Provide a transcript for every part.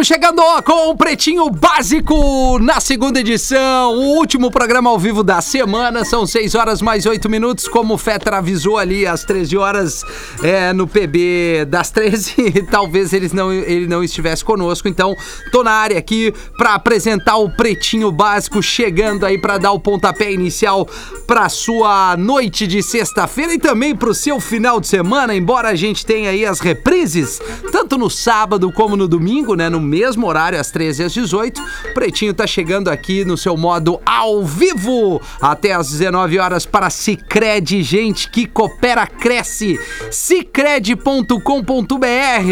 Estamos chegando com o Pretinho Básico na segunda edição, o último programa ao vivo da semana. São 6 horas mais 8 minutos, como o Fetter avisou ali às 13 horas é, no PB das 13. Talvez eles não, ele não estivesse conosco, então tô na área aqui para apresentar o Pretinho Básico, chegando aí para dar o pontapé inicial para sua noite de sexta-feira e também para o seu final de semana, embora a gente tenha aí as reprises, tanto no sábado como no domingo, né? No mesmo horário, às 13 e às 18. O Pretinho tá chegando aqui no seu modo ao vivo até às 19 horas para Cicred, gente que coopera, cresce. Cicred.com.br,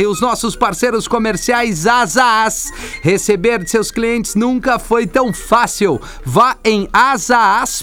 os nossos parceiros comerciais Asaas. Receber de seus clientes nunca foi tão fácil. Vá em asaas.com.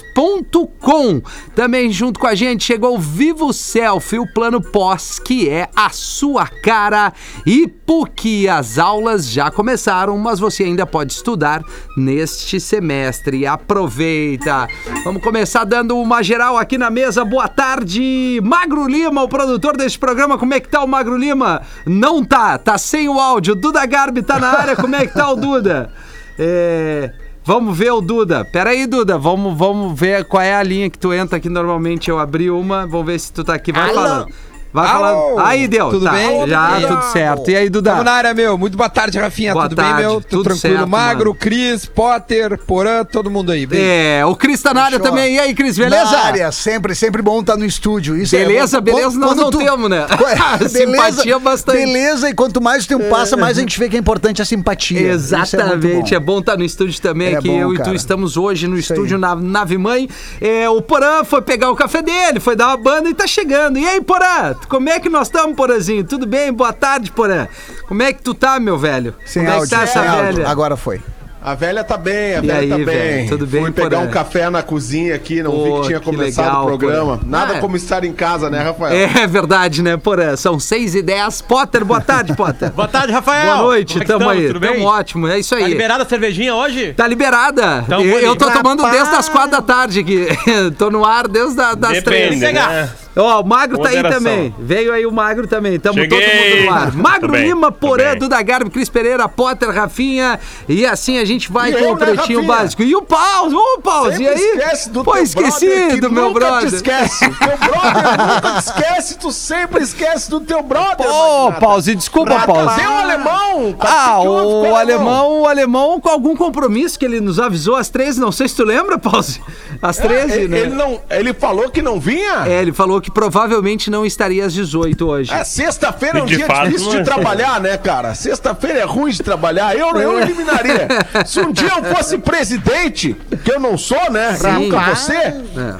Também junto com a gente chegou o Vivo Selfie, o plano pós, que é a sua cara. E PUC, as aulas já começaram, mas você ainda pode estudar neste semestre. Aproveita! Vamos começar dando uma geral aqui na mesa. Boa tarde, Magro Lima, o produtor deste programa. Como é que tá o Magro Lima? Não tá, tá sem o áudio. Duda Garbi tá na área. Como é que tá o Duda? É. Vamos ver o Duda. Pera aí, Duda. Vamos, vamos ver qual é a linha que tu entra aqui. Normalmente eu abri uma. Vamos ver se tu tá aqui. Vai Alô? falando. Vai Alô? falando. Aí deu. Tudo tá. bem? Já, Tudo certo. E aí, Duda? Tamo na área, meu. Muito boa tarde, Rafinha. Boa tudo tarde, bem, meu? tudo tranquilo. certo, Magro, mano. Cris, Potter, Porã, todo mundo aí. Bem. É, o Cris tá na área Fechou. também. E aí, Cris, beleza? Na área, sempre, sempre bom estar no estúdio. Isso Beleza, é, beleza, nós não temos, né? Simpatia bastante. Beleza, e quanto mais o tempo passa, mais a gente vê que é importante a simpatia. É Exatamente, é bom. estar no estúdio também, É que bom, eu e tu cara. estamos hoje no Isso estúdio aí. na Nave Mãe. É, o Porã foi pegar o café dele, foi dar uma banda e tá chegando. E aí, Porã, como é que nós estamos, Porãzinho? Tudo bem? Boa tarde, Porã. Como é que tu tá, meu velho? Sem como é que áudio, tá essa sem áudio. velha? Agora foi. A velha tá bem, a E velha aí, tá bem. velho, tudo bem, Fui pegar um café na cozinha aqui, não Pô, vi que tinha que começado legal, o programa. Nada Ah, é. como estar em casa, né, Rafael? É verdade, né, Porã? São 6 e 10. Potter, boa tarde, Potter. Boa tarde, Rafael. Boa noite, é tamo estamos? aí. Tudo Tamo bem? ótimo, é isso aí. Tá liberada a cervejinha hoje? Tá liberada. Então, eu, eu tô tomando desde as quatro da tarde aqui. tô no ar desde a, das três. né? Pegar. Ó, o Magro tá aí Moderação. também. Veio aí o Magro também. Tamo todo Cheguei. mundo no ar. Magro Lima, Porã. Duda Garbi, Cris Pereira, Potter, Rafinha. E assim a gente vai E com eu, o né, pretinho Rafinha? básico. E o Pause, ô Pause, e aí? esquece do Pô, teu esqueci brother, que do meu nunca brother. te esquece. Teu brother nunca te esquece, tu sempre esquece do teu brother. Ô, Magnata. Pause, desculpa, Ah, Pause. Cadê o alemão? Ah, com o alemão, o alemão com algum compromisso que ele nos avisou às 13, não sei se tu lembra, Pause. Às 13, ele, né? ele não, ele falou que não vinha? É, ele falou que provavelmente não estaria às 18 hoje. É, sexta-feira é um dia fato, difícil é. de trabalhar, né, cara? Sexta-feira é ruim de trabalhar. Eu, eu eliminaria. Se um dia eu fosse presidente, que eu não sou, né? Sim. Nunca você,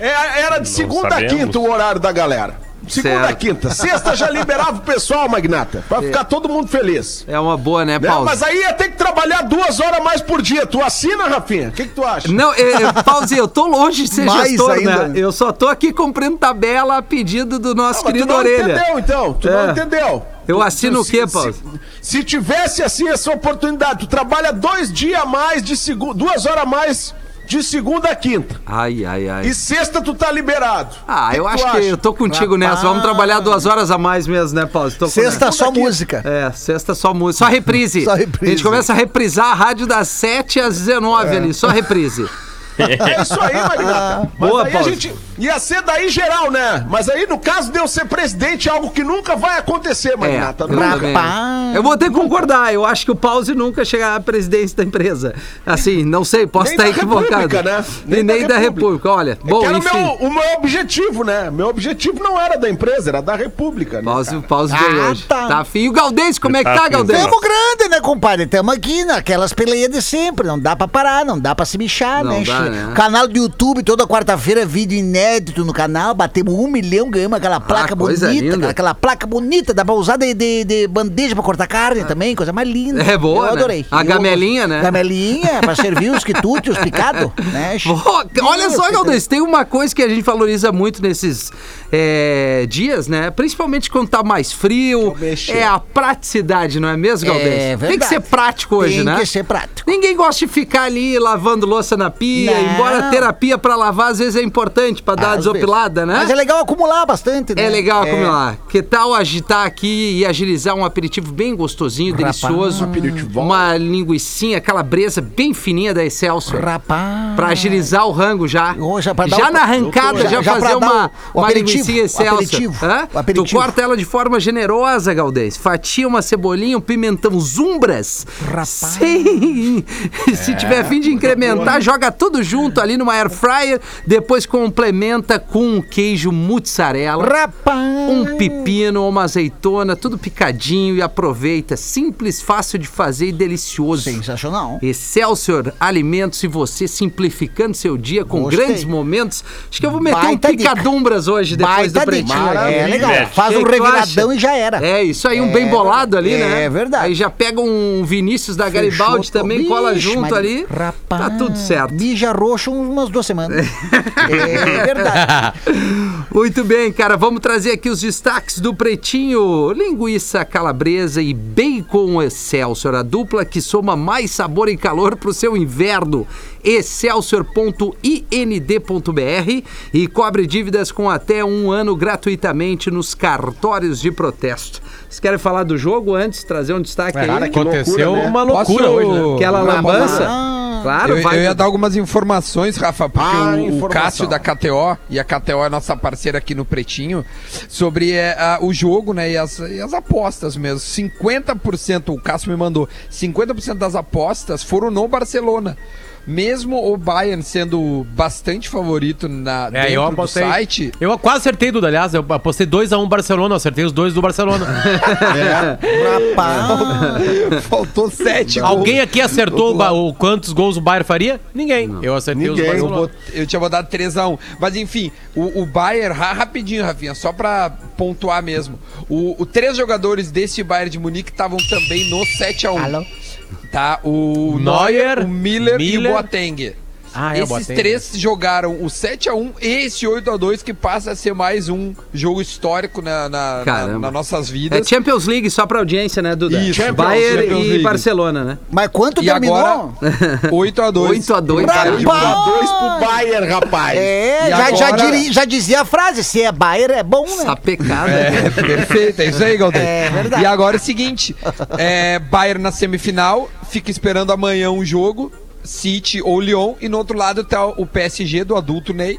é, era de segunda a quinta o horário da galera. Segunda a Certo. quinta. Sexta já liberava o pessoal, Magnata. Pra ficar todo mundo feliz. É uma boa, né, Né? Paulo? Mas aí ia ter que trabalhar duas horas mais por dia. Tu assina, Rafinha? O que, que tu acha? Não, é, é, Pauzinho, eu tô longe de ser Mais gestor, ainda. né? Eu só tô aqui cumprindo tabela a pedido do nosso Ah, mas tu querido não Orelha. entendeu, então. Tu É. não entendeu. Eu assino tu- o quê, se- Paulo? Se, se tivesse assim essa oportunidade, tu trabalha dois dias a mais de segunda, duas horas a mais de segunda a quinta. Ai, ai, ai. E sexta tu tá liberado. Ah, Que eu que acho que acha? eu tô contigo nessa. Vamos trabalhar duas horas a mais mesmo, né, Paulo? Tô com- Sexta só música. É, sexta só música. Só reprise. Só reprise. A gente começa a reprisar a rádio das 7 às 19 É. ali, só reprise. É isso aí, Magnata. Mas Boa, aí a Paulo. gente ia ser daí geral, né? Mas aí, no caso de eu ser presidente, é algo que nunca vai acontecer, É, Magnata. também. Rapaz. Eu vou ter que concordar. Eu acho que o Pause nunca chegará à presidência da empresa. Assim, não sei, posso Nem estar da equivocado. República, né? E nem, Nem da, da República. República. Olha, bom, que era o enfim. meu, o meu objetivo, né? Meu objetivo não era da empresa, era da República, né? Pause, pause Ah, veio hoje. tá. Tá. E o Galdês, como é que Tá tá, Galdês? Tamo grande, né, compadre? Tamo aqui naquelas peleias de sempre. Não dá pra parar, não dá pra se bichar, Não né? dá, né? Canal do YouTube, toda quarta-feira, vídeo inédito no canal, batemos um milhão, ganhamos aquela placa Ah, bonita, linda. aquela, placa bonita, dá pra usar de, de, de bandeja pra cortar carne também, coisa mais linda. É boa, Eu né? adorei. A Eu- gamelinha, né? Gamelinha, pra servir os quitutes, os picados, né? Pô, olha só, Galdês, tem uma coisa que a gente valoriza muito nesses é, dias, né? Principalmente quando tá mais frio, é a praticidade, não é mesmo, Galdês? É tem que verdade. ser prático hoje, Tem né? que ser prático. Ninguém gosta de ficar ali lavando louça na pia, Não. embora a terapia pra lavar às vezes é importante pra Às desopilada, vezes. né? Mas é legal acumular bastante, né? É legal acumular. Que tal agitar aqui e agilizar um aperitivo bem gostosinho, Rapaz. delicioso? Uma linguicinha calabresa bem fininha da Excelsior. Rapaz. Pra agilizar o rango já. Oh, já já o- na arrancada, Já- já, já fazer uma, o- o uma aperitivo, linguicinha o Excelsior. aperitivo, Hã? o aperitivo. Tu corta ela de forma generosa, Galdês. Fatia uma cebolinha, um pimentão zumbras. Rapaz. Sem... Se tiver fim de incrementar, joga tudo junto ali numa air fryer. Depois complementa com um queijo mussarela. Rapaz. Um pepino, uma azeitona, tudo picadinho e aproveita. Simples, fácil de fazer e delicioso. Sensacional. Excelsior Alimentos e você simplificando seu dia com Gostei. grandes momentos. Acho que eu vou meter Baita um dica. picadumbras hoje depois Baita do pretinho. dica. É legal. Faz um Que reviradão e já era. É, isso aí, um É bem bolado ali, verdade. né? É verdade. Aí já pega um Vinícius da Garibaldi Fechou também, to- cola junto Maria. ali. Rapaz, Tá tudo certo. Bija roxo umas duas semanas. é verdade. Muito bem, cara, vamos trazer aqui os destaques do Pretinho. Linguiça calabresa e bacon Excelsior, a dupla que soma mais sabor e calor pro seu inverno. Excelsior.ind.br e cobre dívidas com até um ano gratuitamente nos cartórios de protesto. Vocês querem falar do jogo antes? Trazer um destaque aí? Cara, que Aconteceu loucura, né? uma loucura Posso- hoje, né? Aquela lambança? Ah, Claro, Eu, vai. eu ia dar algumas informações, Rafa, porque Ah, o- o, informação. Cássio da KTO, e a KTO é nossa parceira aqui no Pretinho, sobre é, a- o jogo, né, e as, e as apostas mesmo. 50%, o Cássio me mandou, 50% das apostas foram no Barcelona. Mesmo o Bayern sendo bastante favorito na, É, eu dentro do apostei. site, Eu quase acertei, Duda. Aliás, eu apostei 2x1 Barcelona, eu acertei os dois do Barcelona. rapaz. faltou 7 Alguém aqui acertou o, o quantos gols o Bayern faria? Ninguém. Eu acertei os do Ninguém. Eu, Barcelona. bot- eu tinha botado 3x1. Mas enfim, o, o Bayern, ra- rapidinho, Rafinha, só pra pontuar mesmo. O, o três jogadores desse Bayern de Munique estavam também no 7x1. Tá? O Neuer, Neuer, o Miller, e Miller. o Boateng. Ah, é, Esses Boateng. três jogaram o 7x1 e esse 8x2 que passa a ser mais um jogo histórico na, na, na, nas nossas É vidas. Champions League só pra audiência, né, Duda? Isso, Champions- Bayern Champions e League. Barcelona, né? Mas quanto E terminou? agora, 8x2. 8 a 2 Rapaz! cara. 8 a 2 pro Bayern, rapaz. É, já, já, agora- diri- já dizia a frase, se é Bayer é bom, né? Sapecada. É, perfeito, é isso aí, Galdês. É verdade. E agora é o seguinte: é, Bayern na semifinal, fica esperando amanhã um jogo, City ou Lyon, e no outro lado tá o PSG do adulto Ney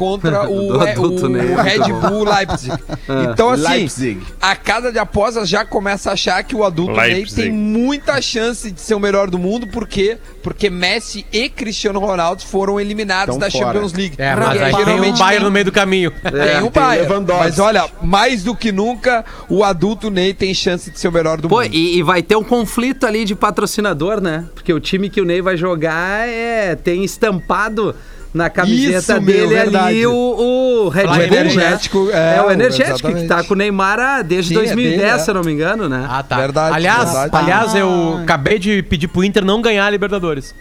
contra o, é, adulto o Ney. Red Bull Leipzig. Então, assim, Leipzig. a casa de apostas já começa a achar que o adulto Leipzig. Ney tem muita chance de ser o melhor do mundo, por quê? Porque Messi e Cristiano Ronaldo foram eliminados Tão da fora. Champions League. É, mas E aí tem um Bayern no meio do caminho. tem É, o tem Bayern. Lewandowski. Mas olha, mais do que nunca, o adulto Ney tem chance de ser o melhor do Pô, mundo. e, e vai ter um conflito ali de patrocinador, né? Porque o time que o Ney vai jogar é tem estampado na camiseta Isso, meu, dele verdade. ali o, o Red O Bull, energético, né? é, É, o energético que exatamente. tá com o Neymar ah, desde Sim, é 2010, dele, é. se eu não me engano, né? Ah, tá. Verdade, aliás, verdade. aliás, eu acabei de pedir pro Inter não ganhar a Libertadores.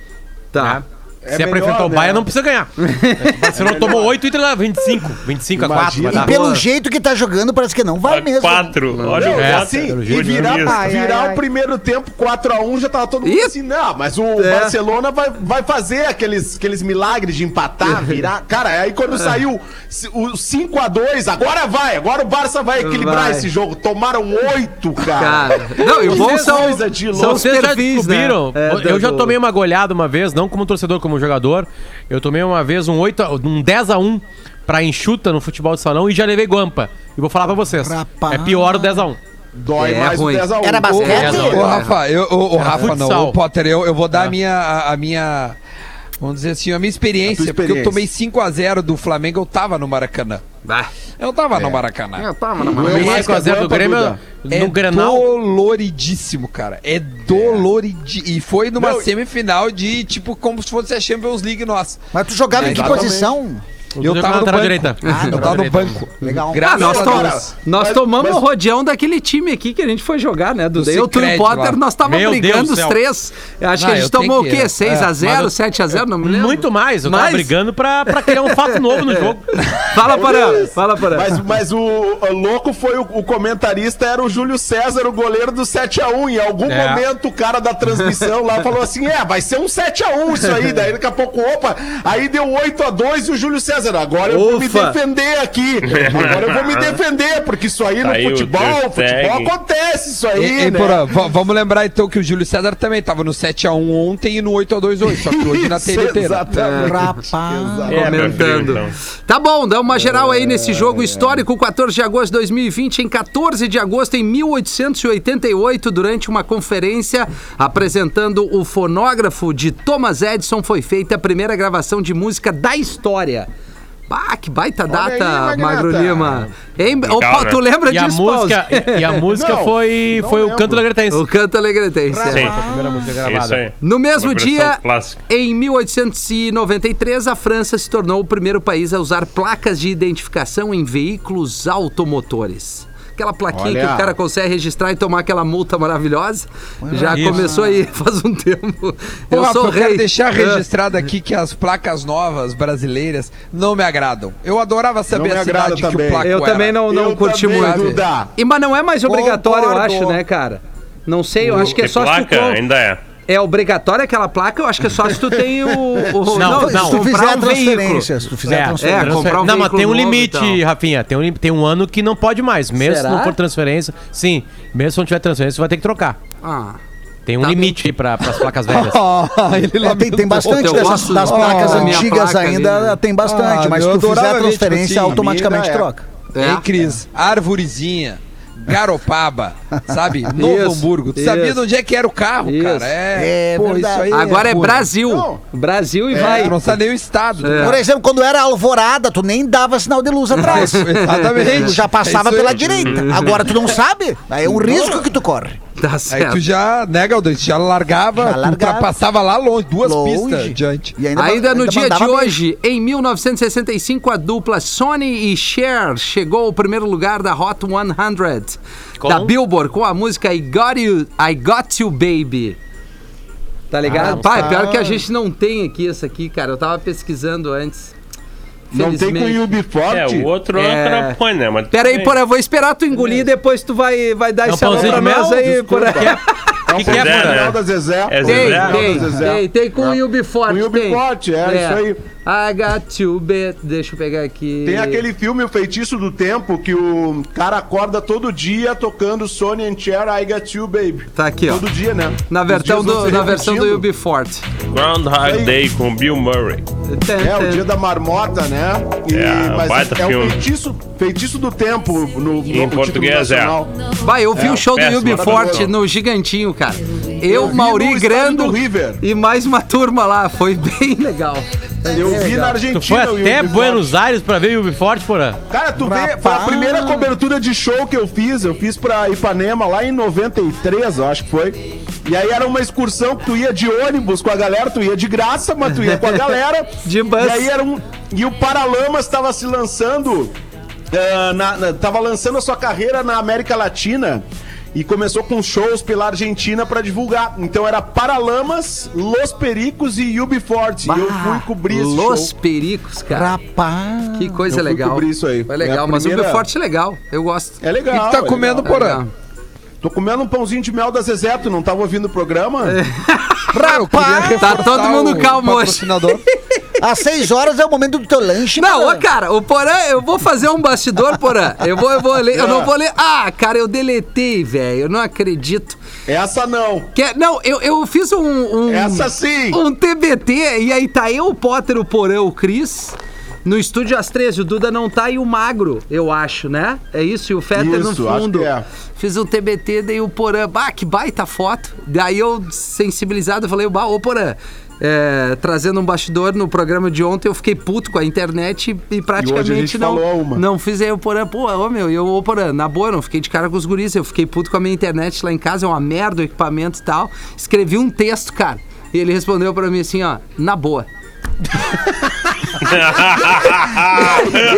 Tá. né? É Se é pra melhor, enfrentar o né? Bayern, não precisa ganhar. O Barcelona tomou 8 e leva 25. 25 a 4, vai dar. E pelo boa. jeito que tá jogando, parece que não vai mesmo. Quatro. Olha o É. Assim, pelo e jeito, virar. Ai, virar ai, o ai. primeiro tempo 4x1, já tava todo mundo Ih. assim, não, mas o É. Barcelona vai, vai fazer aqueles, aqueles milagres de empatar, virar. Cara, aí quando saiu se- o 5x2, agora vai, agora o Barça vai equilibrar Vai. esse jogo. Tomaram 8, cara. Cara, não, e o bom são, coisa de são os Vocês já perfis, descobriram? né? É, eu já do- tomei uma goleada uma vez, não como torcedor, como jogador. Eu tomei uma vez um, 8 a- um 10 a 1 pra enxuta no futebol de salão e já levei guampa. E vou falar pra vocês. Rapaz. É pior o 10 a 1 Dói É mais ruim. o 10x1. Era basquete? É, não, Ô, Rafa, eu, ô, ô, Rafa não, futsal. ô, Potter, eu, eu vou dar a, minha, a, a minha. Vamos dizer assim, a minha experiência, A tua porque eu experiência. tomei 5x0 do Flamengo, eu tava no Maracanã. Vai. Eu tava no Maracanã. Eu tava na Doeu mais que a 5x0 do Grêmio Duda. É no Grenal. doloridíssimo, cara. É doloridíssimo. E foi numa Não, semifinal de, tipo, como se fosse a Champions League nossa. Mas tu jogava em que Exatamente. posição? O Eu Duda tava no banco. direita. Ah, Eu tava no banco. Legal. Ah, Graças nós, a to- Deus. nós Mas- tomamos mas- o rodeão daquele time aqui que a gente foi jogar, né? Do Do eu, e o Cicred Potter, lá. nós tava Meu brigando Deus os céu. três. Eu acho Não, que a gente eu tomou o quê? é, 6x0, mas eu- 7x0, não me lembro. Muito mais. Eu tava brigando pra, pra criar um fato novo no jogo. Fala, Porã. Fala, Porã. Mas, mas o, o louco foi o, o comentarista, era o Júlio César, o goleiro do 7x1. Em algum É. momento o cara da transmissão lá falou assim: é, vai ser um 7x1 isso aí. Daí daqui a pouco, opa, aí deu 8x2 e o Júlio César. Agora eu vou me Ufa. defender aqui. Agora eu vou me defender, porque isso aí no Tá aí o futebol, futebol acontece isso aí, Ei, ei, né? Vamos lembrar então que o Júlio César também tava no 7x1 ontem e no 8x2 hoje, só que hoje na TNT. né? exatamente. Rapaz. É, comentando. filho, então. Tá bom, dá uma geral aí nesse jogo histórico, 14 de agosto de 2020. Em 14 de agosto, em 1888, durante uma conferência apresentando o fonógrafo de Thomas Edison, foi feita a primeira gravação de música da história. Ah, que baita data, aí. Magro Lima. Hein? Legal, Opa, né? tu lembra E a disso, música, Pause? e a música Não, foi, não foi o. Canto Alegretense. O canto alegretense. Sim. é. A primeira música Isso gravada. aí. No mesmo dia, clássica. em 1893, a França se tornou o primeiro país a usar placas de identificação em veículos automotores. Aquela plaquinha Olha. que o cara consegue registrar e tomar aquela multa maravilhosa. Já Isso. começou aí faz um tempo. Pô, eu Rafa, sou eu quero rei. deixar É. registrado aqui que as placas novas brasileiras não me agradam. Eu adorava saber a cidade que também. o placo Eu era. também não, não Eu curti também, muito. Duda. E, mas não é mais obrigatório, eu Concordo. acho, né, cara? Não sei, eu acho que é só se tu placa, ainda é. É obrigatório aquela placa, eu acho que é só se tu tem o. o Não, se não. tu Se tu fizer a um transferência, se tu fizer a É, transferência. É, comprar um não, mas tem um novo limite, tal. Rafinha. Tem um, tem um ano que não pode mais. Mesmo Será? se não for transferência. Sim, mesmo se não tiver transferência, você vai ter que trocar. Ah. Tem um Tá limite aí pra, pras placas velhas. Ele É, tem, tem bastante dessas, gosto das da- placas minha antigas placa ainda, ali, né? tem bastante, Ah, mas se tu fizer a tipo transferência, assim, automaticamente minha troca. É. Ei, Cris, Arvorezinha, Garopaba, sabe? Novo Isso, Hamburgo. Tu isso. sabia de onde é que era o carro, Isso. cara? É, É pô, verdade. isso aí Agora é ruim. Brasil. Não. Brasil e É, vai. não sabe nem o estado. do É. Por exemplo, quando era alvorada, tu nem dava sinal de luz atrás. Exatamente. Tu já passava É pela direita. Agora tu não sabe. Aí é um risco que tu corre. Tá Aí certo. tu já, né, Galdão? Tu já largava, Já largava. ultrapassava lá longe, duas Longe. pistas adiante. E Ainda, no dia de bem. hoje, em 1965, a dupla Sony e Cher chegou ao primeiro lugar da Hot 100 Com? da Billboard com a música I Got You, I Got You Baby. Tá ligado? Ah, Pai, tá. pior que a gente não tem aqui essa aqui, cara. Eu tava pesquisando antes. Não tem com o Felizmente. Ubisoft? É, o outro É. é... põe, né? Mas Pera aí, Porã, vou esperar tu engolir, depois tu vai, vai dar É esse alô pra nós aí, Porã. é? O que, que é, né? Da Zezé. É Tem, Zezé? tem, Zezé. tem, tem com o Ubi Forte. Com o Ubi tem. Forte, é, isso aí. I got you, bet. Deixa eu pegar aqui. Tem aquele filme O Feitiço do Tempo que o cara acorda todo dia tocando Sony and Cher I Got You Baby. Tá aqui, ó. Todo dia, né? Na versão do, na versão do repetindo. Ubi Forte. Groundhog. Day com Bill Murray. É, o dia da marmota, né? E, É, mas baita é filme. o feitiço, feitiço do tempo no, no Em no português, título é. Vai, eu vi É, o show do péssimo, Ubi Forte maravilhoso. no Gigantinho, cara. Eu, vi Mauri Grando e mais uma turma lá. Foi bem legal. Eu vi na Tu Argentina. foi o até Buenos Aires pra ver o Ubiforte, Porã? Cara, tu vê, foi a primeira cobertura de show que eu fiz. Eu fiz pra Ipanema lá em 93, eu acho que foi. E aí era uma excursão que tu ia de ônibus com a galera, tu ia de graça, mas tu ia com a galera. De bus. E aí era um. E o Paralamas estava se lançando. eh, na, na- tava lançando a sua carreira na América Latina. E começou com shows pela Argentina pra divulgar. Então era Paralamas, Los Pericos e Ubiforte. E eu fui cobrir esse Los show. Pericos, cara. Rapaz. Que coisa Eu fui legal. cobrir isso aí. Foi É legal, mas o primeira- Ubi Forte é legal. Eu gosto. É O legal. que tu tá é comendo, legal. Porã? Tô comendo um pãozinho de mel da Zezé, tu não tava ouvindo o programa? Queria reforçar Tá todo mundo calmo hoje. Às seis horas é o momento do teu lanche. Não, Porã. cara, o Porã, eu vou fazer um bastidor, Porã. Eu vou, eu vou ler, eu não vou ler. Ah, cara, eu deletei, velho. Eu não acredito. Essa não. Que, é- não, eu, eu fiz um, um. Essa sim. Um TBT, e aí tá eu, o Potter, o Porã, o Cris. No estúdio às 13, o Duda não tá e o Magro, eu acho, né? É isso, e o Fetter no fundo. que é. Fiz um TBT, daí o Porã, bah, que baita foto. Daí eu, sensibilizado, eu falei, bah, ô Porã, é, trazendo um bastidor no programa de ontem, eu fiquei puto com a internet e, e praticamente gente não, falou uma. não fiz aí o Porã, pô, ô meu, eu, ô Porã, na boa, não fiquei de cara com os guris, eu fiquei puto com a minha internet lá em casa, é uma merda o equipamento e tal. Escrevi um texto, cara, e ele respondeu pra mim assim, ó, na boa.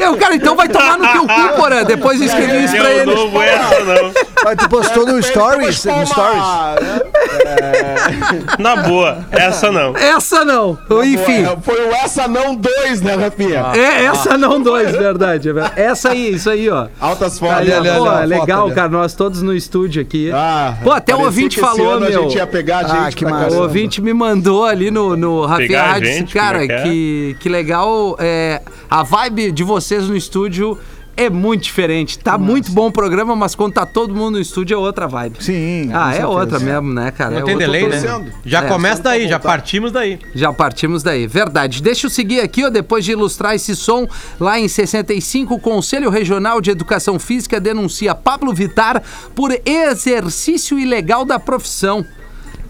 Eu, cara, então vai tomar no teu cu, porra. Depois eu escrevi isso pra Eu ele. não vou essa, não. Mas tu postou no Stories? No Stories? Na boa, essa não. Essa não. Enfim. Foi o essa não dois, né, Rafinha? É, essa não dois, verdade. é verdade. Essa aí, isso aí, ó. Altas fotos. Ali, ali, pô, ali, legal, foto cara. Nós todos no estúdio aqui. Ah, Pô, até o ouvinte falou, meu. A gente ia pegar a gente Ah, que. O ouvinte me mandou ali no, no Rafinha Pegar a Rádio, cara, é que que, legal. É, a vibe de vocês no estúdio é muito diferente. Tá muito bom o programa, mas quando tá todo mundo no estúdio é outra vibe. Sim. Ah, é certeza. outra mesmo, né, cara? Não é tem delay, né? Já É, começa daí, já partimos daí. Já partimos daí, verdade. Deixa eu seguir aqui, ó, depois de ilustrar esse som, lá em 65, o Conselho Regional de Educação Física denuncia Pablo Vitar por exercício ilegal da profissão.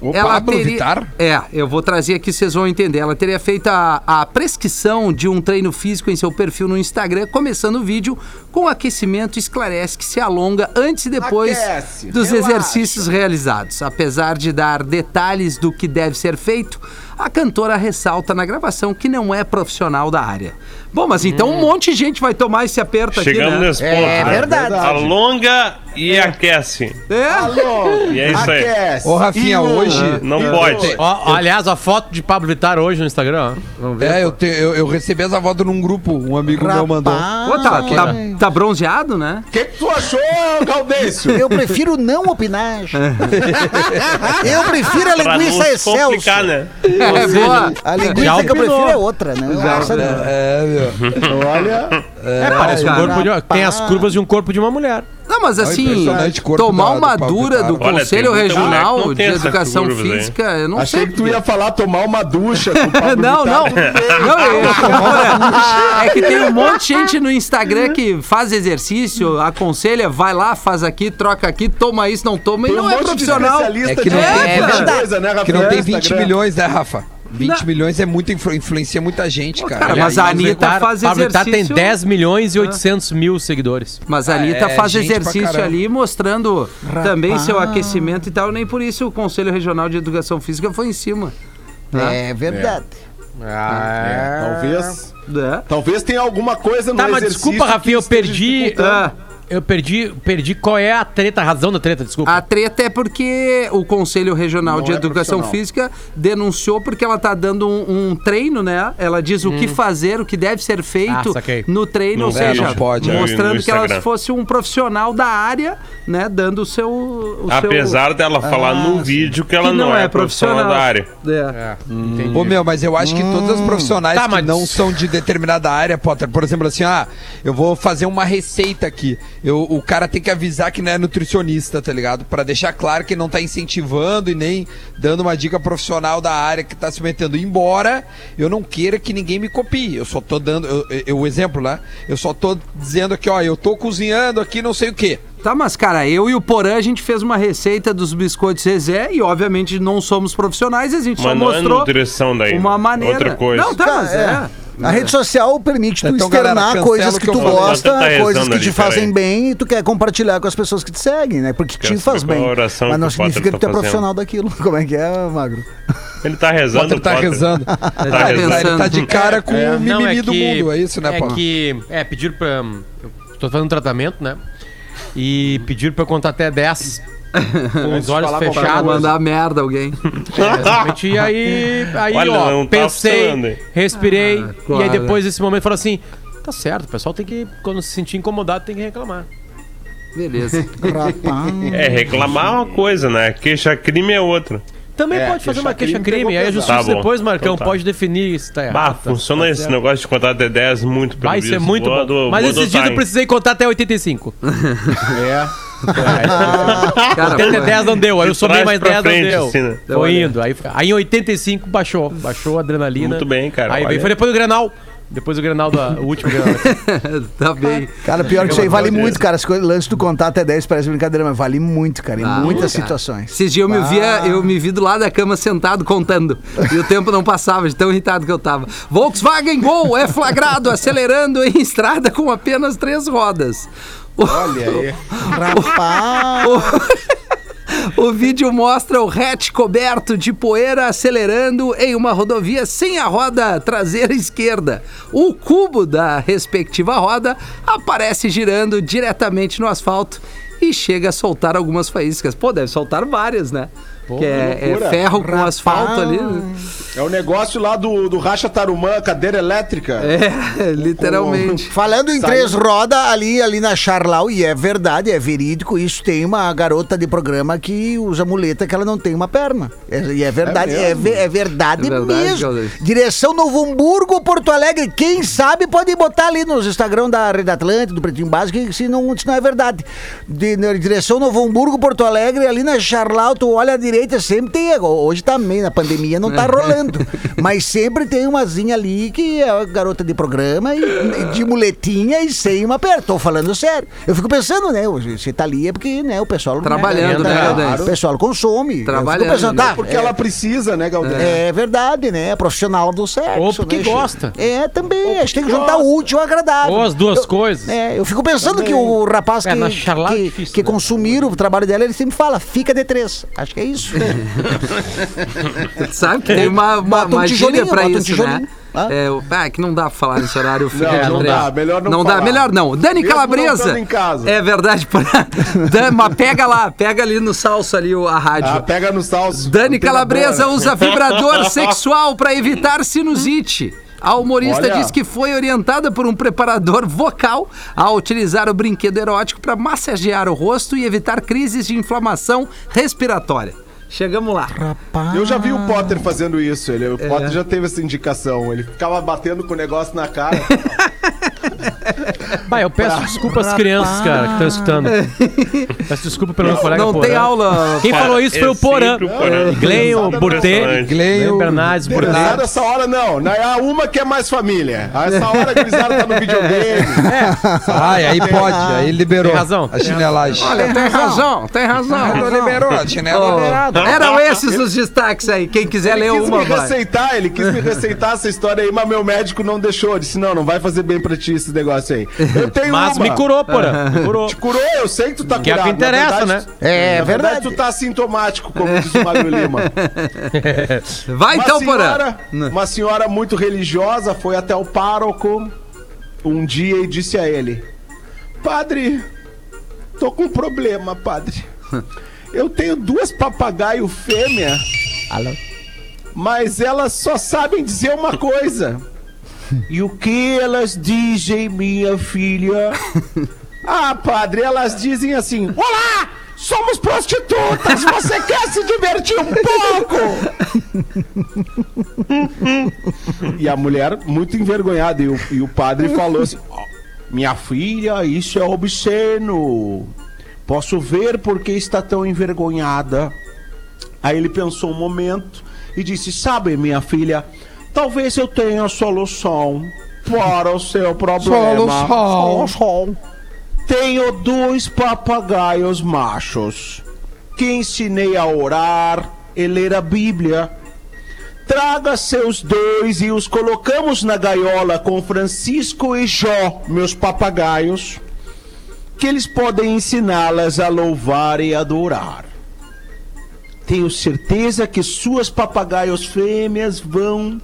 O Pablo teria... Vittar? É, eu vou trazer aqui, vocês vão entender. Ela teria feito a, a prescrição de um treino físico em seu perfil no Instagram, começando o vídeo com aquecimento, esclarece que se alonga antes e depois Aquece, dos relaxa. exercícios realizados. Apesar de dar detalhes do que deve ser feito, a cantora ressalta na gravação que não é profissional da área. Bom, mas então um monte de gente vai tomar esse aperto Chegamos aqui, né? nesse ponto, É né? verdade. Alonga e aquece. É? E é isso aí. Aquece. Ô, Rafinha, E hoje- Não e o- pode. Ó, aliás, a foto de Pablo Vittar hoje no Instagram, ó. Vamos ver. É, eu, te- eu, eu recebi essa foto num grupo, um amigo meu mandou. Pô, tá, tá, tá bronzeado, né? O que, que tu achou, Galdêncio? Eu prefiro não opinar. eu prefiro a não linguiça complicar, né? É, boa. A linguiça que eu prefiro é outra, né? Essa não. É, meu. Olha, É, parece um corpo de, tem as curvas de um corpo de uma mulher. Não, mas assim, impressionante o corpo tomar da- do uma dura do Vittar. Olha, Conselho tem muita mulher que Regional não de tem essas Educação curvas aí. Física, eu não achei sei. que tu ia falar tomar uma ducha com o Pablo Não, Vittar. não. Não, é, é que tem um monte de gente no Instagram que faz exercício, aconselha, vai lá, faz aqui, troca aqui, toma isso, não toma, e Tem um não é monte de profissional. especialista É que não de tem- é verdade. coisa, né? Que não tem no 20 Instagram. milhões, né, Rafa? 20 Não. milhões é muito, influ- influencia muita gente, cara. cara, mas aí, a Anitta faz Pablo Vittar tem exercício- 10 milhões e 800 mil seguidores. Mas a Ah, Anitta é faz exercício ali, mostrando também seu aquecimento e tal. Nem por isso o Conselho Regional de Educação Física foi em cima. né? É verdade. É, talvez. É. Talvez tenha alguma coisa no Tá, mas exercício desculpa, Rafinha, eu perdi. Ah. Eu perdi, perdi qual é a treta, a razão da treta, desculpa. A treta é porque o Conselho Regional Não de é Educação profissional. Física denunciou porque ela tá dando um, um treino, né? Ela diz o que fazer, o que deve ser feito Ah, no treino, No ou seja, não pode, é. mostrando No que ela fosse um profissional da área, né? Dando o seu. O seu- Apesar dela falar no vídeo que ela que não, é, profissional da área. É. Entendi. Ô meu, mas eu acho que todas as profissionais Tá, que mas- não são de determinada área, Potter, por exemplo, assim, ah, eu vou fazer uma receita aqui. Eu, o cara tem que avisar que não é nutricionista, tá ligado? Pra deixar claro que não tá incentivando e nem dando uma dica profissional da área que tá se metendo. Embora eu não queira que ninguém me copie. Eu só tô dando. eu- eu- o exemplo, né? Eu só tô dizendo aqui, ó, eu tô cozinhando aqui não sei o quê. Tá, mas cara, eu e o Porã, a gente fez uma receita dos biscoitos Zezé e obviamente não somos profissionais, a gente só Mas não é mostrou nutrição daí. uma maneira. Outra coisa. Não, tá, Cara, mas é. A rede social permite tu Então, galera, externar cancela coisas o que que tu gosta, Tá coisas que ali, te fazem peraí. bem e tu quer compartilhar com as pessoas que te seguem, né? Porque te faz bem. Mas não o significa tá que tu é profissional daquilo. Como é que é, Magro? Ele tá rezando. Potter tá Potter. rezando. Tá Tá Ele tá, ele rezando. tá de cara com o Não, mimimi é do que- mundo, é isso, né, É Paulo? que. É, pedir pra. Eu tô fazendo um tratamento, né? E pedir pra eu contar até 10. Com os olhos Pra fechados. mandar merda a alguém. É. E aí, aí Olha, ó, não tá pensei, hein? respirei. Ah, E claro. aí depois desse momento falou assim: tá certo, o pessoal tem que, quando se sentir incomodado, tem que reclamar. Beleza. É, reclamar é uma coisa, né? Queixa-crime é outra. Também É, pode fazer uma queixa-crime. Aí a justiça. Tá depois, Marcão, então tá. pode definir se tá errado. Bah, tá- funciona tá esse certo. negócio de contar até 10 muito pelo Vai ser visto. muito Vou bom. ado- Mas dias adotar, eu precisei contar até 85. É. Cara, Até 10 não deu, aí eu somei mais pra 10 não frente, deu. assim, né? Foi indo. Aí, aí em 85 baixou. Baixou a adrenalina. Muito bem, cara, Aí olha. foi depois do Grenal. Depois do Grenal, da, o último Grenal. tá bem. Cara, pior que isso aí vale Deus. muito, cara. As coisas, lance do contar até 10 parece brincadeira, mas vale muito, cara. Em Ah, muitas cara. situações. Esses dias eu me, via, eu me vi do lado da cama sentado contando. E o tempo não passava, de tão irritado que eu tava. Volkswagen Gol é flagrado acelerando em estrada com apenas três rodas. Olha aí. Rapaz. O vídeo mostra o hatch coberto de poeira acelerando em uma rodovia sem a roda traseira esquerda. O cubo da respectiva roda aparece girando diretamente no asfalto e chega a soltar algumas faíscas. Pô, deve soltar várias, né? Que é, é ferro com asfalto ali. É o negócio lá do, do Racha Tarumã, cadeira elétrica. É, literalmente. Falando em Saiu- três rodas, ali, ali na Charlau, e é verdade, é verídico, isso tem uma garota de programa que usa muleta que ela não tem uma perna. É- e é verdade, é, ve- é verdade, É verdade, mesmo. Direção Novo Hamburgo, Porto Alegre. Quem sabe pode botar ali nos Instagram da Rede Atlântica, do Pretinho Básico, se não, se não é verdade. De, direção Novo Hamburgo, Porto Alegre, ali na Charlau, tu olha à direita, sempre tem. Hoje também, na pandemia, não tá rolando. Mas sempre tem umazinha ali que é a garota de programa, e, de muletinha e sem uma perna. Tô falando sério. Eu fico pensando, né? Você tá ali é porque né, o pessoal. Trabalhando, né, né, tá- Galdês? O pessoal consome. Eu Trabalhando, fico pensando, né? tá, Porque é- ela precisa, né, Galdês? é verdade, né? Profissional do sexo. Ou porque né? gosta. É, também. Acho que tem que juntar o útil ao agradável. Ou as duas Eu- coisa. É, eu fico pensando que o rapaz É, que, é que, difícil, que né? consumiram o trabalho dela, ele sempre fala, fica de três. Acho que é isso. Sabe que tem uma, uma, um uma gíria pra um isso, né? Hã? É, o- ah, que não dá pra falar nesse horário. Não, não dá, melhor não Não dá, falar. melhor não. Dani Mesmo Calabresa. É verdade. Dan, mas pega lá, pega ali no salso ali a rádio. Ah, pega nos salsos. Dani Calabresa boa, né? usa vibrador sexual para evitar sinusite. A humorista Olha. diz que foi orientada por um preparador vocal a utilizar o brinquedo erótico para massagear o rosto e evitar crises de inflamação respiratória. Chegamos lá. Eu já vi o Potter fazendo isso. Ele, o Potter já teve essa indicação. Ele ficava batendo com o negócio na cara. Bah, eu peço desculpa às crianças, cara, que estão escutando. Peço desculpa pelo meu colega Não Porã. tem aula. Quem falou isso foi É o Porã. sempre o Porã. Glenn, o Burtê. Glenn Bernardes, Burtê. essa hora não. Não é a uma que é mais família. Essa hora a gurizada tá no videogame. Ai, aí pode, aí liberou. Tem razão. A chinelagem. Olha, tem razão, tem razão. Não liberou, a chinela Oh, liberada. eram esses os destaques aí. Quem quiser Ele ler quis uma, me vai. receitar, ele quis me receitar essa história aí, mas meu médico não deixou. Disse, não, não vai fazer bem pra ti esse negócio aí. Eu tenho Mas uma. me curou, Porã. Me curou. Te curou, eu sei que tu tá Que é o curado. que interessa, Na verdade, né? É na verdade, verdade. tu tá assintomático, como diz o Magro Lima. Vai Uma então, senhora, uma senhora muito religiosa foi até o pároco um dia e disse a ele: Padre, tô com um problema, padre. Eu tenho duas papagaio fêmea, mas elas só sabem dizer uma coisa. E o que elas dizem, minha filha? Ah, padre, elas dizem assim: Olá! Somos prostitutas! Você quer se divertir um pouco? E a mulher, muito envergonhada, e o, e o padre falou assim: "Ó, Minha filha, isso é obsceno. Posso ver por que está tão envergonhada. Aí ele pensou um momento e disse: Sabe, minha filha, talvez eu tenha a solução para o seu problema. Solução. Tenho dois papagaios machos que ensinei a orar e ler a Bíblia. Traga seus dois e os colocamos na gaiola com Francisco e Jó, meus papagaios, que eles podem ensiná-las a louvar e adorar. Tenho certeza que suas papagaios fêmeas vão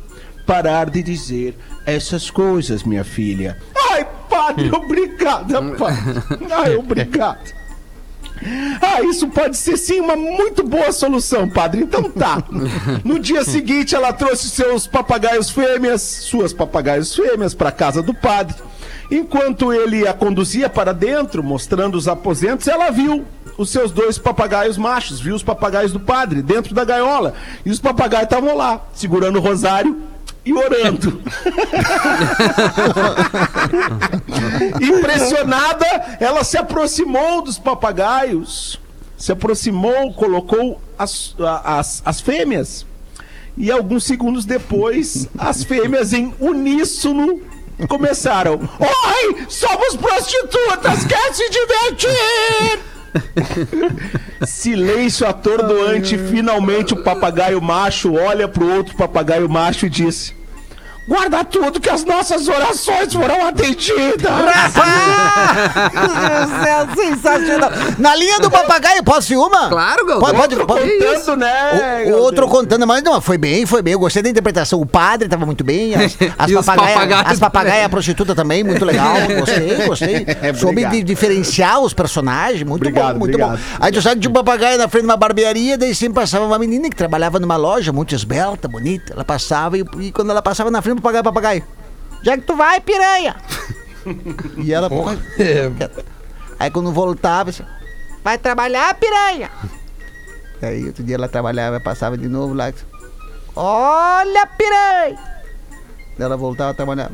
parar de dizer essas coisas, minha filha. Ai, padre, obrigada, padre. Ai, obrigado. Ah, isso pode ser sim uma muito boa solução, padre. Então tá. No dia seguinte, ela trouxe seus papagaios fêmeas, suas papagaios fêmeas, para casa do padre. Enquanto ele a conduzia para dentro, mostrando os aposentos, ela viu os seus dois papagaios machos, viu os papagaios do padre dentro da gaiola. E os papagaios estavam lá, segurando o rosário e orando. Impressionada, ela se aproximou dos papagaios, se aproximou, colocou as, as, as fêmeas. E alguns segundos depois, as fêmeas em uníssono começaram: Oi, somos prostitutas, quer se divertir? Silêncio atordoante. Finalmente, o papagaio macho olha pro outro papagaio macho e diz: Guarda tudo que as nossas orações foram atendidas. Meu Deus do céu, sensacional. Na linha do papagaio, posso ir uma? Claro, Galdão. Pode, pode, Outro pode. contando, né? O, outro contando, mas não, foi bem, foi bem. Eu gostei da interpretação. O padre tava muito bem. As, as papagaias, as papagaias, a prostituta também, muito legal. Gostei, gostei. Soube di- diferenciar os personagens, muito Obrigado, bom, muito obrigado. bom. Aí tu sabe tinha um papagaio na frente de uma barbearia, daí sempre passava uma menina que trabalhava numa loja muito esbelta, bonita. Ela passava e, e quando ela passava na frente do papagaio, papagaio. Já que tu vai, piranha? e ela. É, Aí quando voltava, assim, vai trabalhar, piranha. Aí outro dia ela trabalhava, passava de novo lá. Olha, piranha. Ela voltava a trabalhar.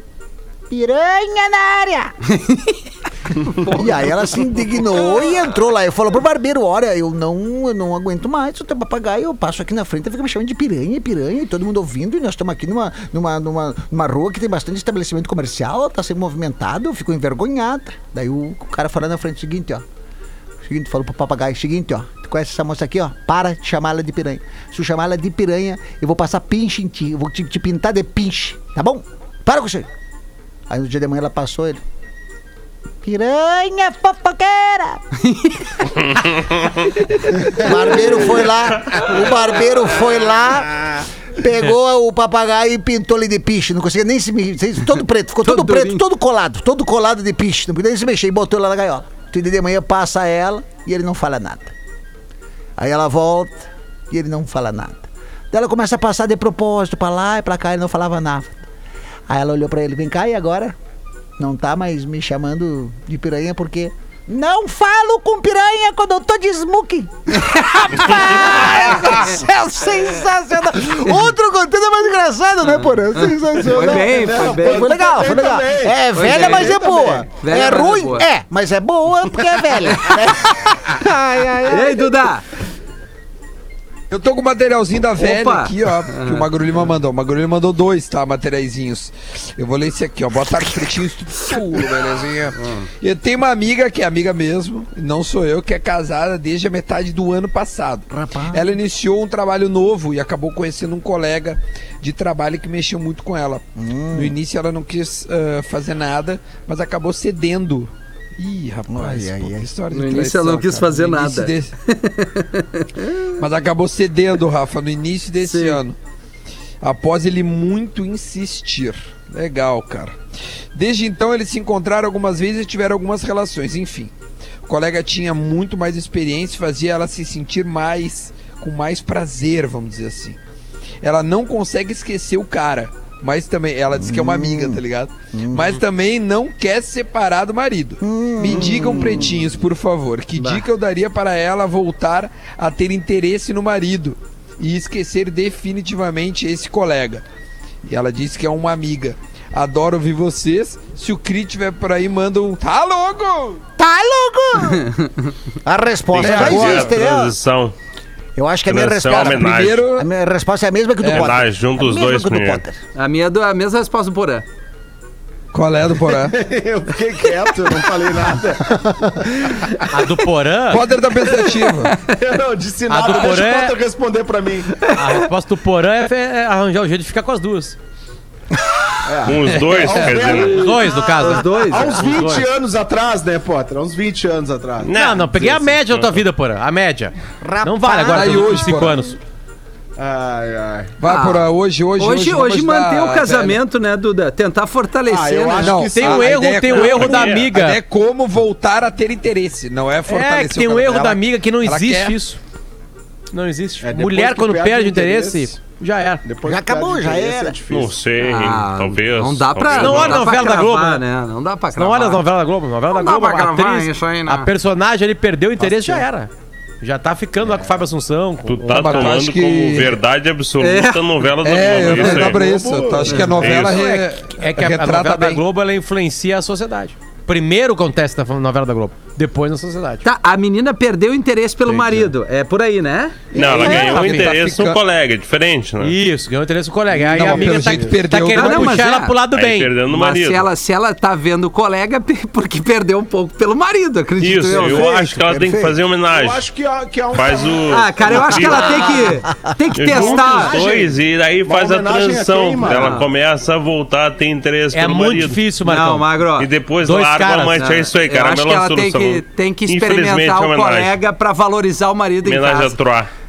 Piranha na área! e aí ela se indignou e entrou lá e falou pro barbeiro: Olha, eu não, eu não aguento mais o teu papagaio, eu passo aqui na frente e fica me chamando de piranha, piranha, e todo mundo ouvindo, e nós estamos aqui numa, numa, numa, numa rua que tem bastante estabelecimento comercial, tá sendo movimentado, eu fico envergonhada. Daí o, o cara falou na frente o seguinte, ó. Seguinte, falou pro papagaio, seguinte, ó. Tu conhece essa moça aqui, ó? Para de chamar ela de piranha. Se tu chamar ela de piranha, eu vou passar pinche em ti. Eu vou te, te pintar de pinche, tá bom? Para com isso aí. Aí no dia de manhã ela passou ele. Piranha fofoqueira! o barbeiro foi lá, o barbeiro foi lá, pegou o papagaio e pintou ele de piche. Não conseguia nem se mexer, todo preto, ficou todo, Todo preto, durinho. todo colado, todo colado de piche. Não podia nem se mexer e botou ela na gaiola. Tu de manhã passa ela e ele não fala nada. Aí ela volta e ele não fala nada. Daí ela começa a passar de propósito pra lá e pra cá, ele não falava nada. Aí ela olhou pra ele, vem cá, e agora? Não tá mais me chamando de piranha porque. Não falo com piranha quando eu tô de smoking. Rapaz, é sensacional. Outro conteúdo é mais engraçado, né, Porã? Sensacional. Foi bem, foi bem. Foi legal, foi legal. É Foi velha, bem. mas é boa. Velha, é é ruim? É, mas é boa porque é velha. né? ai, ai, E ai. aí, Duda? Eu tô com o materialzinho da velha Opa. aqui, ó. Que o Magro Lima mandou. O Magro Lima mandou dois, tá? Materiaizinhos. Eu vou ler esse aqui, ó. Boa tarde, pretinhos. Tudo, belezinha. Eu tenho uma amiga que é amiga mesmo, não sou eu, que é casada desde a metade do ano passado. Rapaz. Ela iniciou um trabalho novo e acabou conhecendo um colega de trabalho que mexeu muito com ela. No início ela não quis ah, fazer nada, mas acabou cedendo. Ih, rapaz, Ai, ai, pô, que ai. história No de início ela não quis cara. fazer nada. desse- mas acabou cedendo, Rafa, no início desse Sim. ano. Após ele muito insistir. Legal, cara. Desde então eles se encontraram algumas vezes e tiveram algumas relações, enfim. O colega tinha muito mais experiência e fazia ela se sentir mais com mais prazer, vamos dizer assim. Ela não consegue esquecer o cara, mas também ela diz que é uma amiga, tá ligado? Mas também não quer se separar do marido. Me digam pretinhos, por favor, que dica eu daria para ela voltar a ter interesse no marido e esquecer definitivamente esse colega? E ela disse que é uma amiga. Adoro ouvir vocês. Se o Cri tiver por aí, manda um. Tá louco! Tá louco? A resposta já existe, né? transição. Eu acho que a minha resposta. é homenagem. Primeiro. A minha resposta é a mesma que do É, Potter. junta A os mesma dois do. Potter. A minha do, a mesma resposta do Porã. Qual é do Porã? Eu fiquei quieto, eu não falei nada. A do Porã, Poder da pensativa. Eu não disse A nada, do deixa Porã o é- Potter responder pra mim. a resposta do Porã é, é arranjar o jeito de ficar com as duas. Com os dois, quer dizer. né? Os dois, no caso. Os dois. Há uns Os 20 dois. anos atrás, né, Potter? Há uns 20 anos atrás. Não, não, peguei a média da tua vida, Porã. A média. Não vale agora Aí pelos hoje, 5 Porã. anos. Ai, ai. Vai, Ah. Porã, hoje, hoje, Hoje, hoje manter o casamento, né, Duda? Tentar fortalecer, Ah, eu né? acho Não, que Tem o a erro, ideia tem é o como- erro da é, amiga. É como voltar a ter interesse, não é fortalecer É, que tem o casamento. erro Ela- da amiga que não ela existe quer- isso. Não existe. É, depois Mulher, que quando perde o o interesse, interesse- já era. Depois Já acabou, já interesse, era. É difícil. Não sei, Ah, talvez. Não dá pra. talvez Não olha a novela da Globo, né? Não dá pra Não cravar. olha as novelas da Globo. Novela da Não dá Globo, a atriz, isso aí, né? a personagem ele perdeu o interesse, já era. Já tá ficando lá com o Fábio Assunção. com- Tu tá eu tomando que- como verdade absoluta É. a novela da É, eu Globo. aí. pra isso. Eu acho que a novela Isso. re- É que a, a novela da bem. Globo ela influencia a sociedade. Primeiro acontece na novela da Globo. Depois na sociedade. Tá, a menina perdeu o interesse pelo marido. É por aí, né? Não, ela É, ganhou tá um interesse ficando- no colega, é diferente, né? Isso, ganhou interesse do colega. Aí Não, a mas amiga tá, tá perdeu querendo Não, mas puxar é. ela pro lado Aí bem. perdendo no Mas marido. se ela, se ela tá vendo o colega, porque perdeu um pouco pelo marido, acredito Isso, eu. eu acho que ela tem que perfeito. fazer homenagem. Eu acho que é, que é um. Faz o. Ah, cara, eu o acho que ela tem que, tem que testar. os dois e daí Uma faz a a transição. ela começa a voltar a ter interesse É pelo muito marido. difícil, Não, Marcão. Magro. E depois larga, mas Não, é isso aí, cara. a melhor solução. Que, tem que experimentar o homenagem. colega pra valorizar o marido em Homenagem a casa. Troar.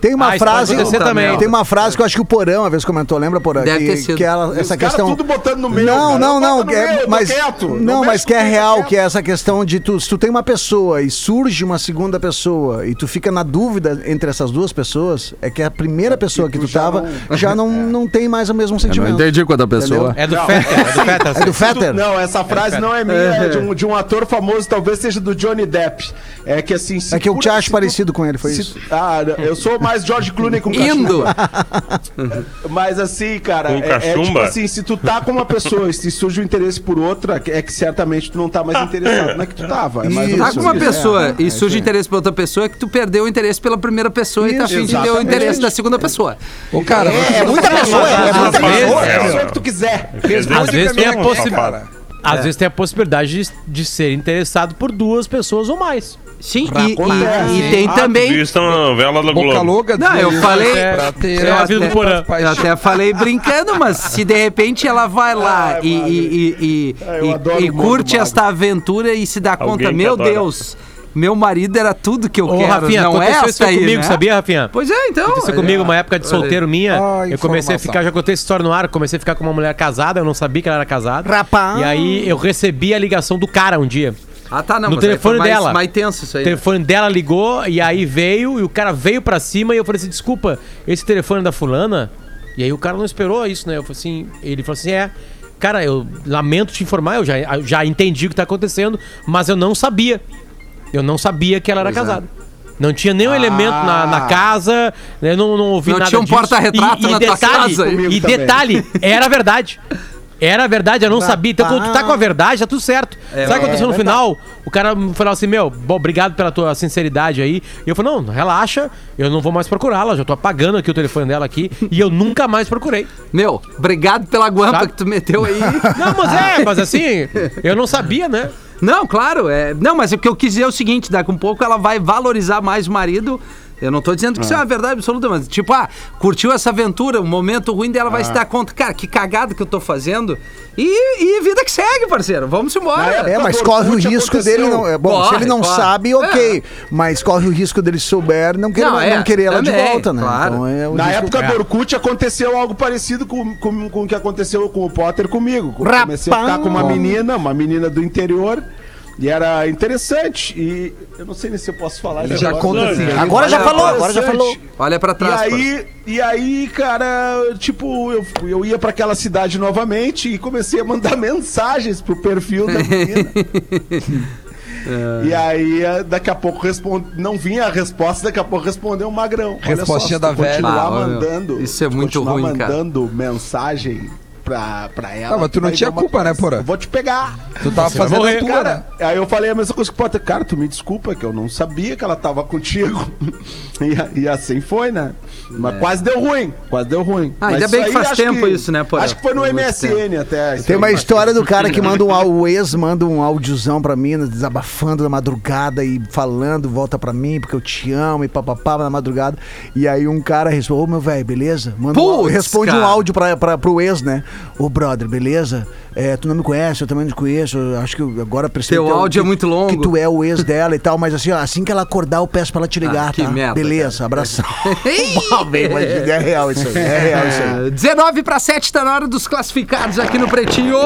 Tem uma Ah, frase. também. Tem uma frase que eu acho que o Porão uma vez comentou, lembra, Porão? Deve que, ter sido. que ela, Os essa caras questão. tudo botando no meio, Não, cara. não, Eu não. é- meio, eu mas quieto. não, Não mas que é real, quieto. que é essa questão de tu, se tu tem uma pessoa e surge uma segunda pessoa e tu fica na dúvida entre essas duas pessoas, é que a primeira pessoa que tu tava já não, não tem mais o mesmo sentimento. quando a pessoa. É do Não. Fetter, é do Fetter. É do Fetter? Não, essa frase não é minha, é de um, de um ator famoso, talvez seja do Johnny Depp. É que assim. É que eu te acho parecido com ele, foi isso. Ah, eu sou mais George Clooney com Indo. cachumba. Mas assim, cara, Com é, é tipo cachumba? assim, se tu tá com uma pessoa e se surge o interesse por outra, é que certamente tu não tá mais interessado na que tu tava. É mais Isso. Tá com uma isso. pessoa é, e é surge isso aí. interesse pela outra pessoa, é que tu perdeu o interesse pela primeira pessoa e tá Isso, afim de ter o interesse da segunda pessoa. Ô, cara, É muita pessoa, é muita Às vezes- pessoa. É a pessoa É, que tu quiser. Às vezes tem a possibilidade. cara. Às vezes tem a possibilidade de, de ser interessado por duas pessoas ou mais. Sim, e, e- e tem Ah, também. Viu na novela da Globo. louca. Não, eu falei- ter É até-. Eu até falei brincando, mas se de repente ela vai lá Ai, e, Magro. e, e, e- Ah, eu e- mundo curte esta aventura e se dá Alguém conta, meu adora. Deus, meu marido era tudo que eu Ô, quero, Rafinha, não é aconteceu isso aí, comigo, né? sabia, Rafinha? Pois é, então. Aconteceu comigo uma época de solteiro minha. Ah, eu comecei a ficar, já contei essa história no ar, eu comecei a ficar com uma mulher casada, eu não sabia que ela era casada. Rapaz. E aí eu recebi a ligação do cara um dia. Ah, tá, não, No aí telefone mais, dela. mais tenso isso O aí. telefone dela ligou e aí veio, e o cara veio pra cima e eu falei assim: desculpa, esse telefone é da fulana? E aí o cara não esperou isso, né? Eu falei assim, ele falou assim: é. Cara, eu lamento te informar, eu já, eu já entendi o que tá acontecendo, mas eu não sabia. Eu não sabia que ela era casada. Não tinha nenhum elemento na, na casa, né, eu não, não ouvi Não nada tinha um porta-retrato E- e na tua detalhe, casa? E também. detalhe, era verdade. Era verdade, eu não sabia. Então, quando tu tá com a verdade, tá tudo certo. Sabe o que aconteceu no final? O cara falou assim: Meu, bom, obrigado pela tua sinceridade aí. E eu falei: Não, relaxa, eu não vou mais procurá-la. Já tô apagando aqui o telefone dela aqui. E eu nunca mais procurei. Meu, obrigado pela guampa Sabe? que tu meteu aí. Não, mas é, mas assim, eu não sabia, né? Não, claro, é. Não, mas o que eu quis dizer é o seguinte: daqui a um pouco ela vai valorizar mais o marido. Eu não tô dizendo que isso é uma verdade absoluta, mas tipo, ah, curtiu essa aventura, um momento ruim dela vai se dar conta, cara, que cagada que eu tô fazendo. E, e vida que segue, parceiro. Vamos embora. Época É, mas corre o risco aconteceu. dele não. É, bom, se Corre, ele não corre. sabe, ok. Mas corre o risco dele souber não querer, Não, não, é, querer ela de também, volta, né? claro. é o Na risco- época do Orkut aconteceu algo parecido com, com, com o que aconteceu com o Potter comigo. Rapaz! Comecei a ficar com uma menina, uma menina do interior. E era interessante. E eu não sei nem se eu posso falar. Ele já conta assim. Agora já Olha, falou, agora já falou. Olha pra E trás. parceiro. aí, e aí, cara, tipo, eu, eu ia pra aquela cidade novamente e comecei a mandar mensagens pro perfil da menina. E aí, daqui a pouco respond... não vinha a resposta, daqui a pouco respondeu um magrão. Olha Respostinha da velha. Continuar Ah, mandando. isso é muito continuar ruim, cara. mandando mensagem pra, pra ela. Ah, mas tu não tinha culpa, né, coisa. Porã? Eu Vou te pegar. Tu tava vai fazendo a tua, Cara, né? aí eu falei a mesma coisa que o Potter. Cara, tu me desculpa que eu não sabia que ela tava contigo. e, e assim foi, né? Mas quase deu ruim. Quase deu ruim. Ah, ainda Mas bem que faz tempo isso, né, Porã? Acho que foi no muito MSN até. Tem uma história do cara que manda um au- o ex manda um áudiozão pra mim, desabafando na madrugada e falando, volta pra mim porque eu te amo e papapá na madrugada. E aí um cara responde, ô meu velho, beleza? Manda um au- Putz, responde um cara. áudio pra, pra, pro ex, né? Ô brother, beleza? É, tu não me conhece, eu também não te conheço. acho que agora prestei Teu áudio é muito longo. Que tu é o ex dela e tal, mas assim, ó, assim que ela acordar, eu peço pra ela te ligar, Ah, que tá? merda, beleza, abração. Ei! Mal bem, mas é real isso aí, é real isso aí. É, 19 para 7 tá na hora dos classificados aqui no Pretinho.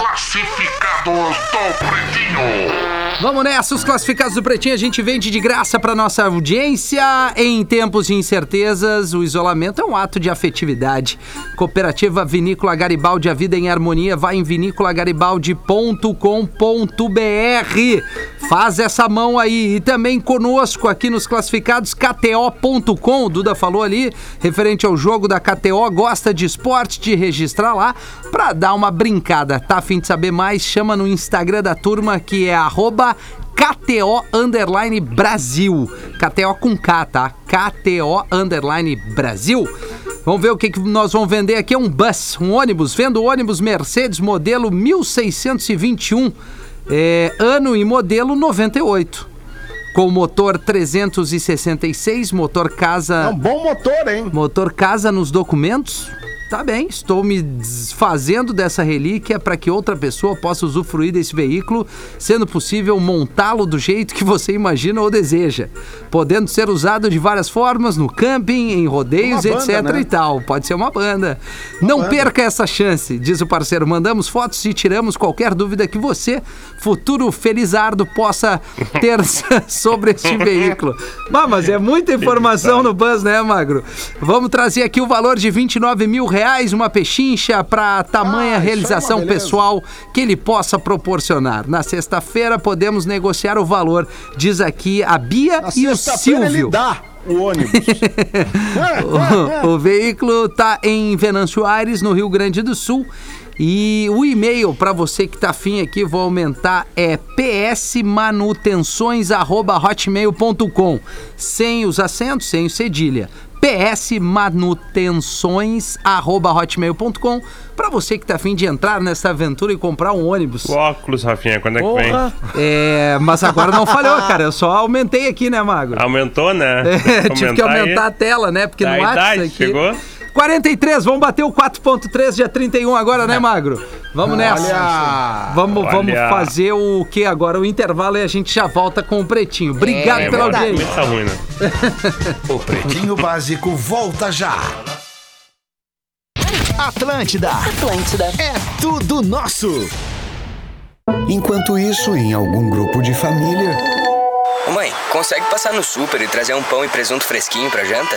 Classificados do Pretinho. Vamos nessa, os classificados do Pretinho a gente vende de graça para nossa audiência. Em tempos de incertezas, o isolamento é um ato de afetividade. Cooperativa Vinícola Garibaldi, a vida em harmonia, vai em vinícolagaribaldi.com.br. Faz essa mão aí. E também conosco aqui nos classificados KTO.com. Duda falou ali, referente ao jogo da KTO, gosta de esporte, de registrar lá para dar uma brincada. Tá afim de saber mais? Chama no Instagram da turma que é arroba KTO Underline Brasil. KTO com K, tá? KTO Underline Brasil. Vamos ver o que, que nós vamos vender aqui. É um bus, um ônibus. Vendo ônibus Mercedes modelo 1621, é, ano e modelo 98. Com motor 366, motor casa. É um bom motor, hein? Motor casa nos documentos? Tá bem, estou me desfazendo dessa relíquia para que outra pessoa possa usufruir desse veículo, sendo possível montá-lo do jeito que você imagina ou deseja, podendo ser usado de várias formas no camping, em rodeios, Uma banda, etc né? e tal. Pode ser uma banda. Não banda. perca essa chance, diz o parceiro. Mandamos fotos e tiramos qualquer dúvida que você, futuro felizardo, possa ter sobre este veículo. Bah, mas é muita informação no Buzz, né, Magro? Vamos trazer aqui o valor de 29 mil reais, uma pechincha para tamanha Ah, é realização beleza. pessoal que ele possa proporcionar. Na sexta-feira podemos negociar o valor, diz aqui a Bia Na e o Silvio. ele dá o ônibus. O, o veículo está em Venâncio Aires, no Rio Grande do Sul. E o e-mail para você que tá afim aqui, vou aumentar, é psmanutenções.hotmail.com. Sem os acentos, sem o cedilha. psmanutenções.hotmail.com para você que tá afim de entrar nessa aventura e comprar um ônibus. O óculos, Rafinha, quando é que vem? É, mas agora não falhou, cara. Eu só aumentei aqui, né, Magro? Aumentou, né? É, tive que Aumentar aí. a tela, né? Porque Da no WhatsApp aqui... chegou? 43, vamos bater o 4.3 dia 31 agora, né, Magro? Vamos nessa. Olha! Vamos, vamos Olha. fazer o que agora? O intervalo e a gente já volta com o Pretinho. Obrigado É, pela audiência. Tá ruim, né? O Pretinho Básico volta já. Atlântida. Atlântida. É tudo nosso. Enquanto isso, em algum grupo de família. Ô mãe, consegue passar no super e trazer um pão e presunto fresquinho pra janta?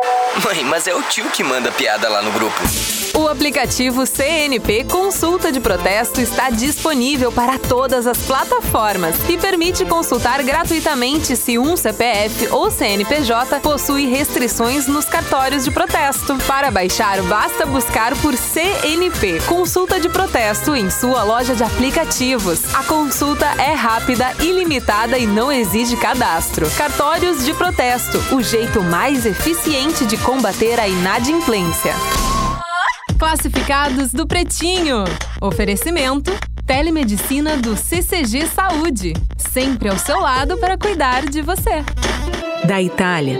Mãe, mas é o tio que manda piada lá no grupo. O aplicativo CNP Consulta de Protesto está disponível para todas as plataformas e permite consultar gratuitamente se um CPF ou CNPJ possui restrições nos cartórios de protesto. Para baixar, basta buscar por CNP Consulta de Protesto em sua loja de aplicativos. A consulta é rápida, ilimitada e não exige cadastro. Cartórios de protesto o jeito mais eficiente de combater a inadimplência. Classificados do Pretinho. Oferecimento: Telemedicina do CCG Saúde. Sempre ao seu lado para cuidar de você. Da Itália,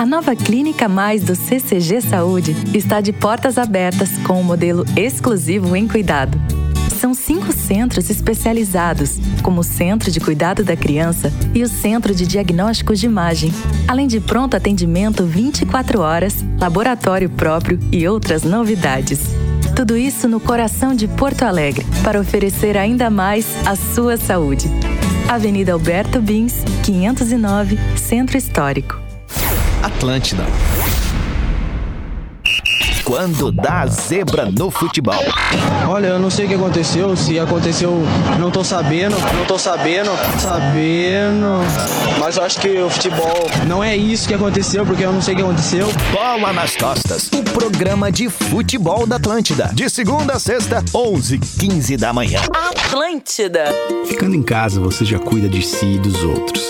A nova Clínica Mais do CCG Saúde está de portas abertas com o modelo exclusivo em cuidado. São cinco centros especializados, como o Centro de Cuidado da Criança e o Centro de Diagnósticos de Imagem, além de pronto atendimento 24 horas, laboratório próprio e outras novidades. Tudo isso no coração de Porto Alegre, para oferecer ainda mais a sua saúde. Avenida Alberto Bins, 509, Centro Histórico. Atlântida. quando dá zebra no futebol. Olha, eu não sei o que aconteceu, se aconteceu, não tô sabendo, não tô sabendo, sabendo. Mas eu acho que o futebol não é isso que aconteceu, porque eu não sei o que aconteceu. Bola nas costas, o programa de futebol da Atlântida. De segunda a sexta, 11 15 da manhã. Atlântida. Ficando em casa, você já cuida de si e dos outros.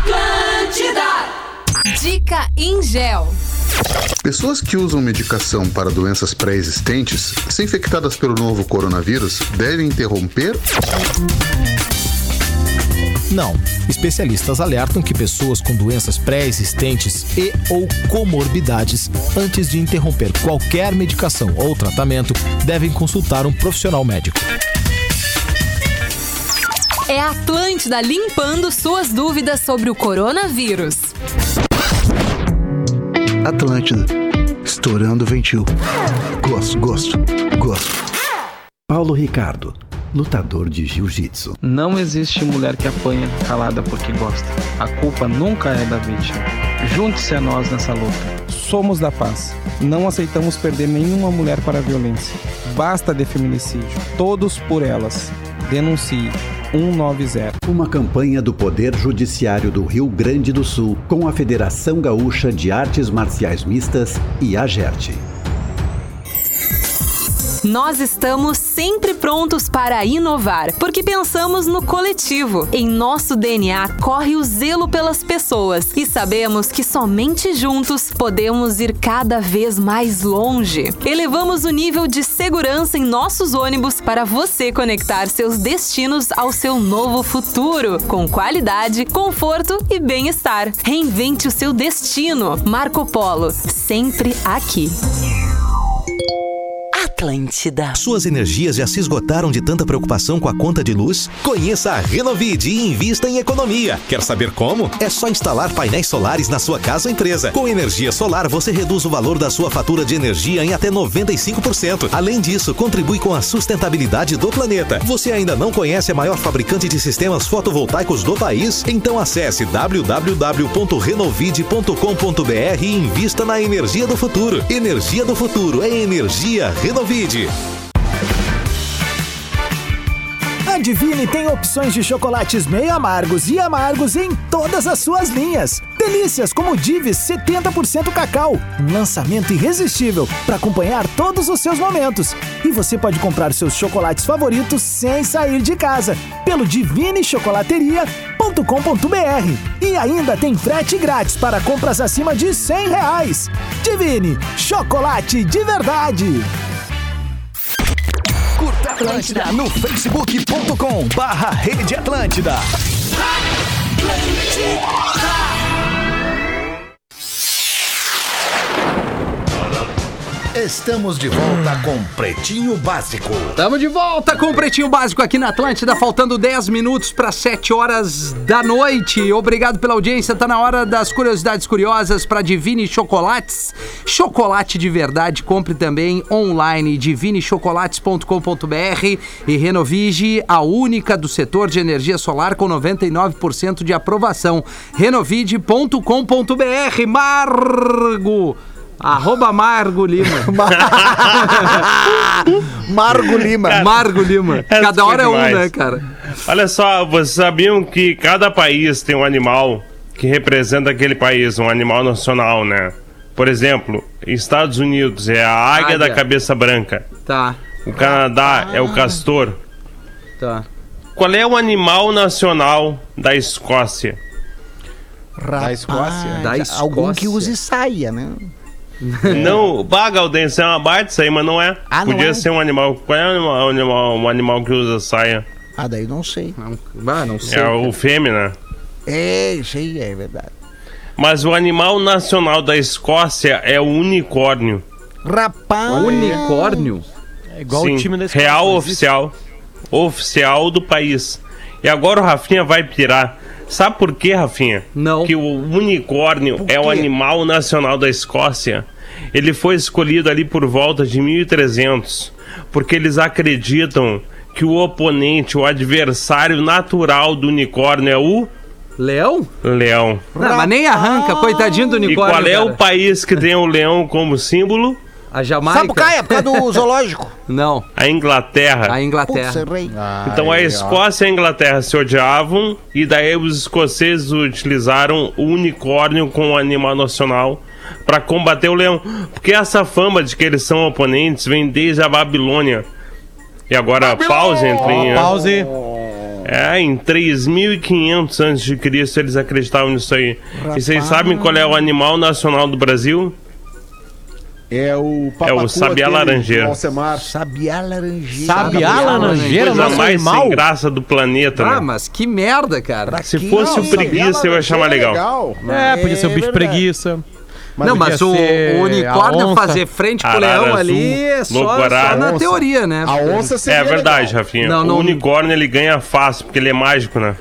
Atlântida. Dica Ingel. Pessoas que usam medicação para doenças pré-existentes, se infectadas pelo novo coronavírus, devem interromper? Não. Especialistas alertam que pessoas com doenças pré-existentes e ou comorbidades, antes de interromper qualquer medicação ou tratamento, devem consultar um profissional médico. É a Atlântida limpando suas dúvidas sobre o coronavírus. Atlântida. Estourando o ventil. Gosto, gosto, gosto. Paulo Ricardo, lutador de jiu-jitsu. Não existe mulher que apanha calada porque gosta. A culpa nunca é da vítima. Junte-se a nós nessa luta. Somos da paz. Não aceitamos perder nenhuma mulher para a violência. Basta de feminicídio. Todos por elas. Denuncie. 190. Uma campanha do Poder Judiciário do Rio Grande do Sul com a Federação Gaúcha de Artes Marciais Mistas e a GERT. Nós estamos sempre prontos para inovar, porque pensamos no coletivo. Em nosso DNA corre o zelo pelas pessoas e sabemos que somente juntos podemos ir cada vez mais longe. Elevamos o nível de segurança em nossos ônibus para você conectar seus destinos ao seu novo futuro, com qualidade, conforto e bem-estar. Reinvente o seu destino. Marco Polo, sempre aqui. Atlântida. Suas energias já se esgotaram de tanta preocupação com a conta de luz? Conheça a Renovide e invista em economia. Quer saber como? É só instalar painéis solares na sua casa ou empresa. Com energia solar, você reduz o valor da sua fatura de energia em até 95%. Além disso, contribui com a sustentabilidade do planeta. Você ainda não conhece a maior fabricante de sistemas fotovoltaicos do país? Então acesse www.renovide.com.br e invista na energia do futuro. Energia do futuro é energia Renovide. A Divine tem opções de chocolates meio amargos e amargos em todas as suas linhas. Delícias como Divis 70% cacau, um lançamento irresistível para acompanhar todos os seus momentos. E você pode comprar seus chocolates favoritos sem sair de casa pelo divinechocolateria.com.br. E ainda tem frete grátis para compras acima de 100 reais. Divine, chocolate de verdade. Atlântida no facebook.com barra Rede Atlântida. Estamos de volta com Pretinho Básico. Estamos de volta com Pretinho Básico aqui na Atlântida, faltando 10 minutos para 7 horas da noite. Obrigado pela audiência. Tá na hora das curiosidades curiosas para Divine Chocolates. Chocolate de verdade. Compre também online divinechocolates.com.br e Renovige, a única do setor de energia solar com 99% de aprovação. renovide.com.br. Margo Arroba Margo Lima. Margo Lima. Margo Lima. Essa Cada foi hora é um, demais. né, cara? Olha só, vocês sabiam que cada país tem um animal que representa aquele país, um animal nacional, né? Por exemplo, Estados Unidos é a águia, Águia. da cabeça branca. Tá, O Canadá é o castor. tá. Qual é o animal nacional da Escócia? Da Escócia? Da Algum que Escócia. use saia, né? Não, baga, Aldense, é uma baita isso aí, mas não é. Ah, não Podia é? ser um animal. Qual é o animal, o animal, um animal que usa saia? Ah, daí não sei. Ah, não sei. É o fêmea, né? É, isso aí é verdade. Mas o animal nacional da Escócia é o unicórnio. Rapaz. Unicórnio? É igual Sim, o time da Escócia. Real não oficial. Oficial do país. E agora o Rafinha vai pirar. Sabe por quê, Rafinha? Não. Que o unicórnio é o animal nacional da Escócia. Ele foi escolhido ali por volta de 1300, porque eles acreditam que o oponente, o adversário natural do unicórnio é o Leão? leão. Não, mas nem arranca, coitadinho do E unicórnio. qual é o cara. país que tem o leão como símbolo? A Jamaica? Sapucaia, por causa do zoológico. Não, A Inglaterra. a Inglaterra. Putz, errei. Então a Escócia e a Inglaterra se odiavam e daí os escoceses utilizaram o unicórnio como animal nacional para combater o leão. Porque essa fama de que eles são oponentes vem desde a Babilônia. E agora pause entre em, Pause. é, em 3500 a.C. eles acreditavam nisso aí. E vocês sabem qual é o animal nacional do Brasil? É o papacu sabiá aquele laranjeira. do Alcemar. Sabiá laranjeira. Sabiá laranjeira, Coisa nosso mais animal. sem graça do planeta, Ah, né? mas que merda, cara. Se fosse o preguiça, eu ia achar mais legal. É, podia ser o bicho verdade. preguiça. não, mas o, ser o a unicórnio onça. fazer frente com o Arara leão azul, ali é só, lobo-guará. só na Onça. teoria, né? A onça seria É verdade, legal. Rafinha. Não, não- O unicórnio ele ganha fácil, porque ele é mágico, né?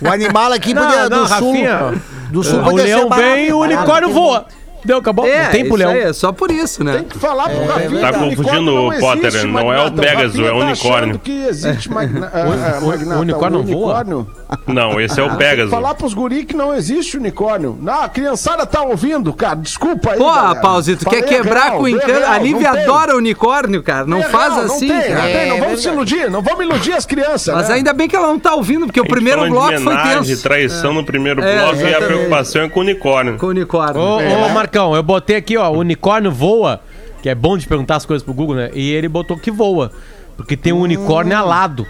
O animal aqui Não, podia, não, do sul. Rafinha. Do sul O podia ser leão barato, vem e o barato, unicórnio voa. Deu, acabou. É, não tem aí, é só por isso, né? Tem que falar pro Rafinha. Tá confundindo o não Potter, existe, não é o. Pegasus, é o tá unicórnio. que existe, Magna- ah, ah, o Magnata, unicórnio não voa? unicórnio. Não, esse é o Tem Pegasus. que falar pros guri que não existe unicórnio. Não, a criançada tá ouvindo, cara. Desculpa aí, Pô, galera. Pauzito, quer quebrar real, com o encanto? A Lívia não adora unicórnio, cara. Não É faz assim, Não tem, não cara. tem, não É vamos se iludir, não vamos iludir as crianças. Mas né? ainda bem que ela não tá ouvindo, porque o primeiro bloco foi tenso. traição no primeiro É, bloco e a preocupação é com o unicórnio. Com o unicórnio. Ô, É. Marcão, eu botei aqui, ó, unicórnio voa, que é bom de perguntar as coisas pro Google, né? E ele botou que voa, porque tem um unicórnio alado,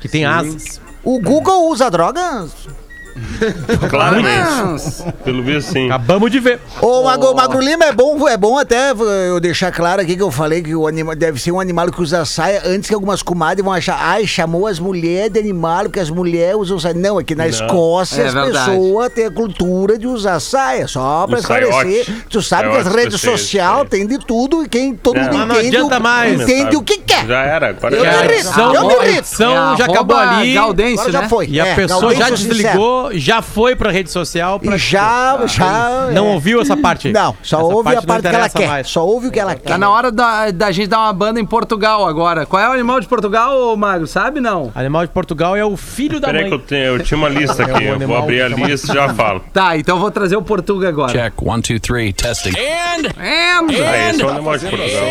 que tem asas. O Google usa drogas? Claramente. Pelo visto, sim. Acabamos de ver. Ô, Magro, Magro Lima, é bom, é bom até eu deixar claro aqui que eu falei que o animal deve ser um animal que usa saia antes que algumas comadres vão achar, ai, chamou as mulheres de animal porque as mulheres usam saia. Não, é que na Não. Escócia É as pessoas têm a cultura de usar saia, só pra O esclarecer. saiote. Tu sabe que as Saiote redes sociais tem de tudo e quem todo É. mundo não entende, adianta o, mais. entende o que quer. Já era, agora Eu já me eu me É, já acabou ali. Gaudêncio, Agora já né? foi. E a É, pessoa Gaudêncio já Sincero. Já foi pra rede social. Pra... Já, já. Não é. ouviu essa parte? aí? Não, só Essa ouve a não parte que ela quer. mais. Só ouve o que ela quer. Tá na hora da, da gente dar uma banda em Portugal agora. Qual é o animal de Portugal, ô Mago? Sabe não? Animal de Portugal é o filho da Peraí que mãe. eu, tenho, eu tinha uma lista aqui. É um eu vou abrir a que lista e já falo. Tá, então eu vou trazer o Portuga agora. Check. One, two, three. Testing. And... Ah, esse é o animal de Portugal.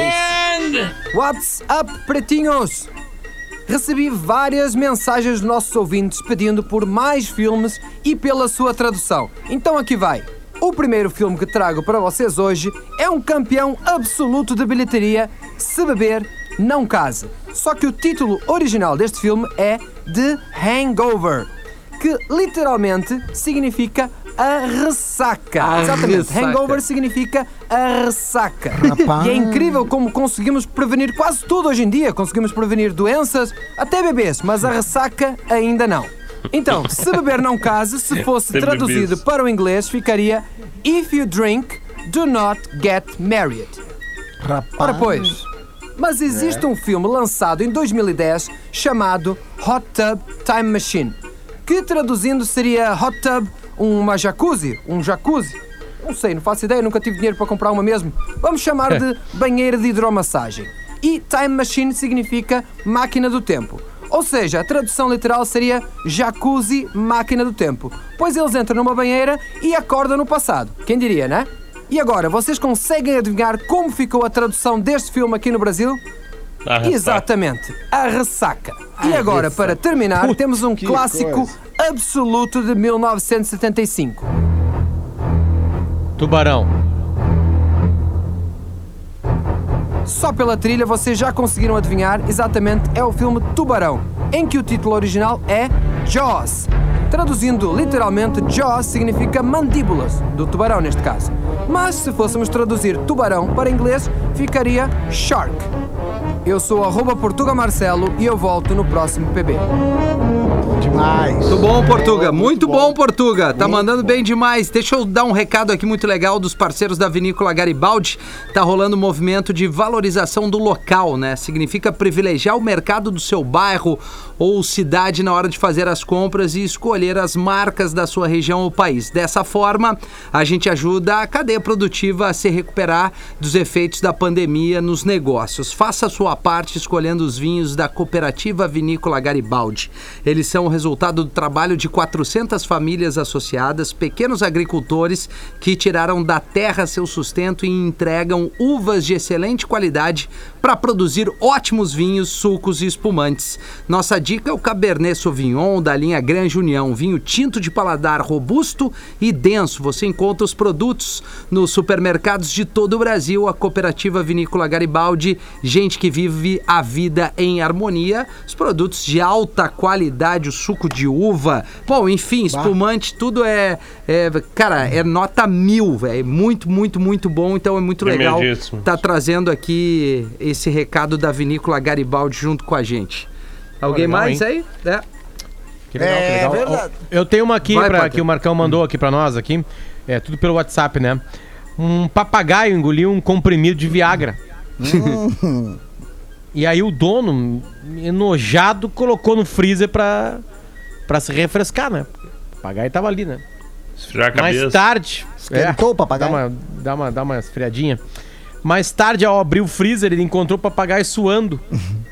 What's up, pretinhos? Recebi várias mensagens dos nossos ouvintes pedindo por mais filmes e pela sua tradução. Então aqui vai. O primeiro filme que trago para vocês hoje é um campeão absoluto de bilheteria, Se Beber, Não Case. Só que o título original deste filme é The Hangover, que literalmente significa a ressaca. A Exatamente, ressaca. hangover significa a ressaca. Rapaz. E é incrível como conseguimos prevenir quase tudo hoje em dia. Conseguimos prevenir doenças, até bebês, mas a ressaca ainda não. Então, se beber não case, se fosse traduzido bebês. para o inglês, ficaria If you drink, do not get married. Ora pois, mas existe um filme lançado em 2010 chamado Hot Tub Time Machine, que traduzindo seria Hot Tub, uma jacuzzi, um jacuzzi. Não sei, não faço ideia, nunca tive dinheiro para comprar uma mesmo. Vamos chamar de banheira de hidromassagem. E Time Machine significa máquina do tempo. Ou seja, a tradução literal seria jacuzzi máquina do tempo. Pois eles entram numa banheira e acordam no passado. Quem diria, né? E agora, vocês conseguem adivinhar como ficou a tradução deste filme aqui no Brasil? Exatamente, a ressaca. E agora, para terminar, temos um clássico absoluto de 1975. Tubarão. Só pela trilha vocês já conseguiram adivinhar, exatamente é o filme Tubarão, em que o título original é Jaws. Traduzindo literalmente, Jaws significa mandíbulas, do tubarão neste caso. Mas se fôssemos traduzir tubarão para inglês, ficaria shark. Eu sou arroba Portuga Marcelo e eu volto no próximo PB. Demais. Muito bom, Portuga. Muito bom, Portuga. Tá mandando bem demais. Deixa eu dar um recado aqui muito legal dos parceiros da Vinícola Garibaldi. Tá rolando um movimento de valorização do local, né? Significa privilegiar o mercado do seu bairro ou cidade na hora de fazer as compras e escolher as marcas da sua região ou país. Dessa forma, a gente ajuda a cadeia produtiva a se recuperar dos efeitos da pandemia nos negócios. Faça a sua parte escolhendo os vinhos da Cooperativa Vinícola Garibaldi. Eles são o resultado do trabalho de 400 famílias associadas, pequenos agricultores que tiraram da terra seu sustento e entregam uvas de excelente qualidade para produzir ótimos vinhos, sucos e espumantes. Nossa dica é o Cabernet Sauvignon da linha Grande União, vinho tinto de paladar robusto e denso. Você encontra os produtos nos supermercados de todo o Brasil, a Cooperativa Vinícola Garibaldi, gente que vive a vida em harmonia, os produtos de alta qualidade, o suco de uva, bom, enfim, espumante, tudo é, é cara, é nota mil, velho, muito, muito, muito bom, então é muito legal Tremendíssimo. tá trazendo aqui esse recado da Vinícola Garibaldi junto com a gente. Alguém legal, mais hein? aí? É. Que legal, É que legal. verdade. Eu tenho uma aqui Vai, pra, que o Marcão mandou aqui pra nós aqui. É tudo pelo WhatsApp, né? Um papagaio engoliu um comprimido de Viagra. e aí o dono, enojado, colocou no freezer pra, pra se refrescar, né? O papagaio tava ali, né? Esfriar a Mais cabeça. tarde. Esquentou o papagaio? Dá uma, dá, uma, dá uma esfriadinha. Mais tarde, ao abrir o freezer, ele encontrou o papagaio suando.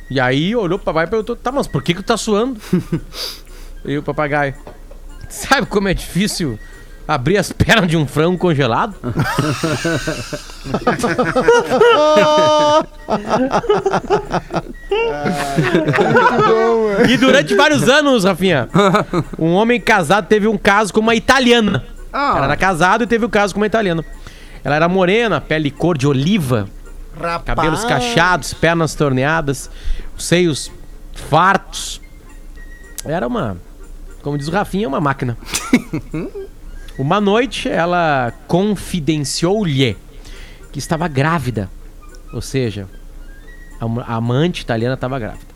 e aí olhou pro papagaio e perguntou: Tá, mas por que, que tu tá suando? e o papagaio: Sabe como é difícil abrir as pernas de um frango congelado? e durante vários anos, Rafinha, um homem casado teve um caso com uma italiana. Ah. Ela era casado e teve um caso com uma italiana. Ela era morena, pele cor de oliva, Rapaz. cabelos cacheados, pernas torneadas, os seios fartos. Era uma, como diz o Rafinha, uma máquina. uma noite ela confidenciou-lhe que estava grávida. Ou seja, a am- a amante italiana estava grávida.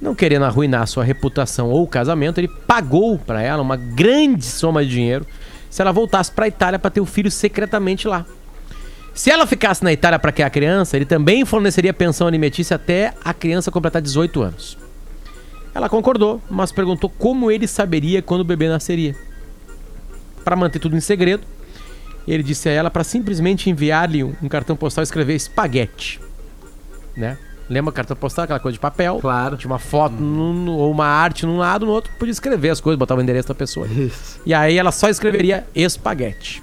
Não querendo arruinar sua reputação ou o casamento, ele pagou para ela uma grande soma de dinheiro se ela voltasse para a Itália para ter o filho secretamente lá. Se ela ficasse na Itália para criar a criança, ele também forneceria pensão alimentícia até a criança completar 18 anos. Ela concordou, mas perguntou como ele saberia quando o bebê nasceria. Para manter tudo em segredo, ele disse a ela para simplesmente enviar-lhe um cartão postal e escrever espaguete. Né? Lembra cartão postal, aquela coisa de papel? Claro. Tinha uma foto num- no- ou uma arte num lado, no outro, podia escrever as coisas, botar o endereço da pessoa. E aí ela só escreveria espaguete.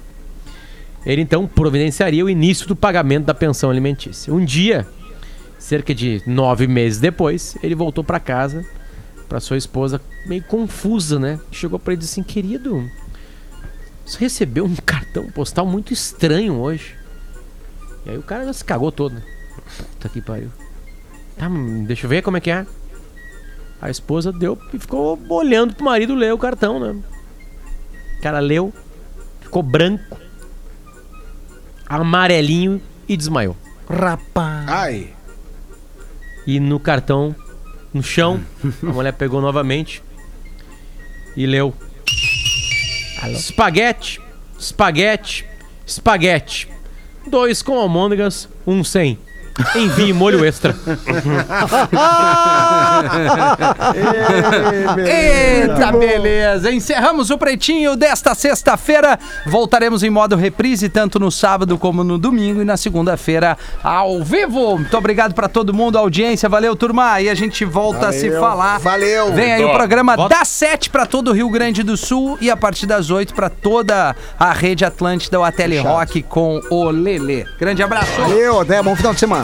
Ele então providenciaria o início do pagamento da pensão alimentícia. Um dia, cerca de nove meses depois, ele voltou para casa, para sua esposa, meio confusa, né? Chegou para ele e disse assim: Querido, você recebeu um cartão postal muito estranho hoje. E aí o cara já se cagou todo. né? Puta que pariu. Tá, deixa eu ver como é que é. A esposa deu e ficou olhando pro marido ler o cartão, né? O cara leu, ficou branco, amarelinho e desmaiou. Rapaz. Ai. E no cartão, no chão, a mulher pegou novamente e leu: Espaguete, espaguete, espaguete. Dois com almôndegas, um sem. Envie molho extra. Eita, beleza. Encerramos o Pretinho desta sexta-feira. Voltaremos em modo reprise, tanto no sábado como no domingo e na segunda-feira ao vivo. Muito obrigado pra todo mundo, audiência. Valeu, turma. E a gente volta a se Valeu. falar. Valeu. Vem aí o Ó, programa volta. das 7 pra todo o Rio Grande do Sul e a partir das 8 pra toda a rede Atlântida, o Ateli Rock com o Lelê. Grande abraço. Valeu, até bom final de semana.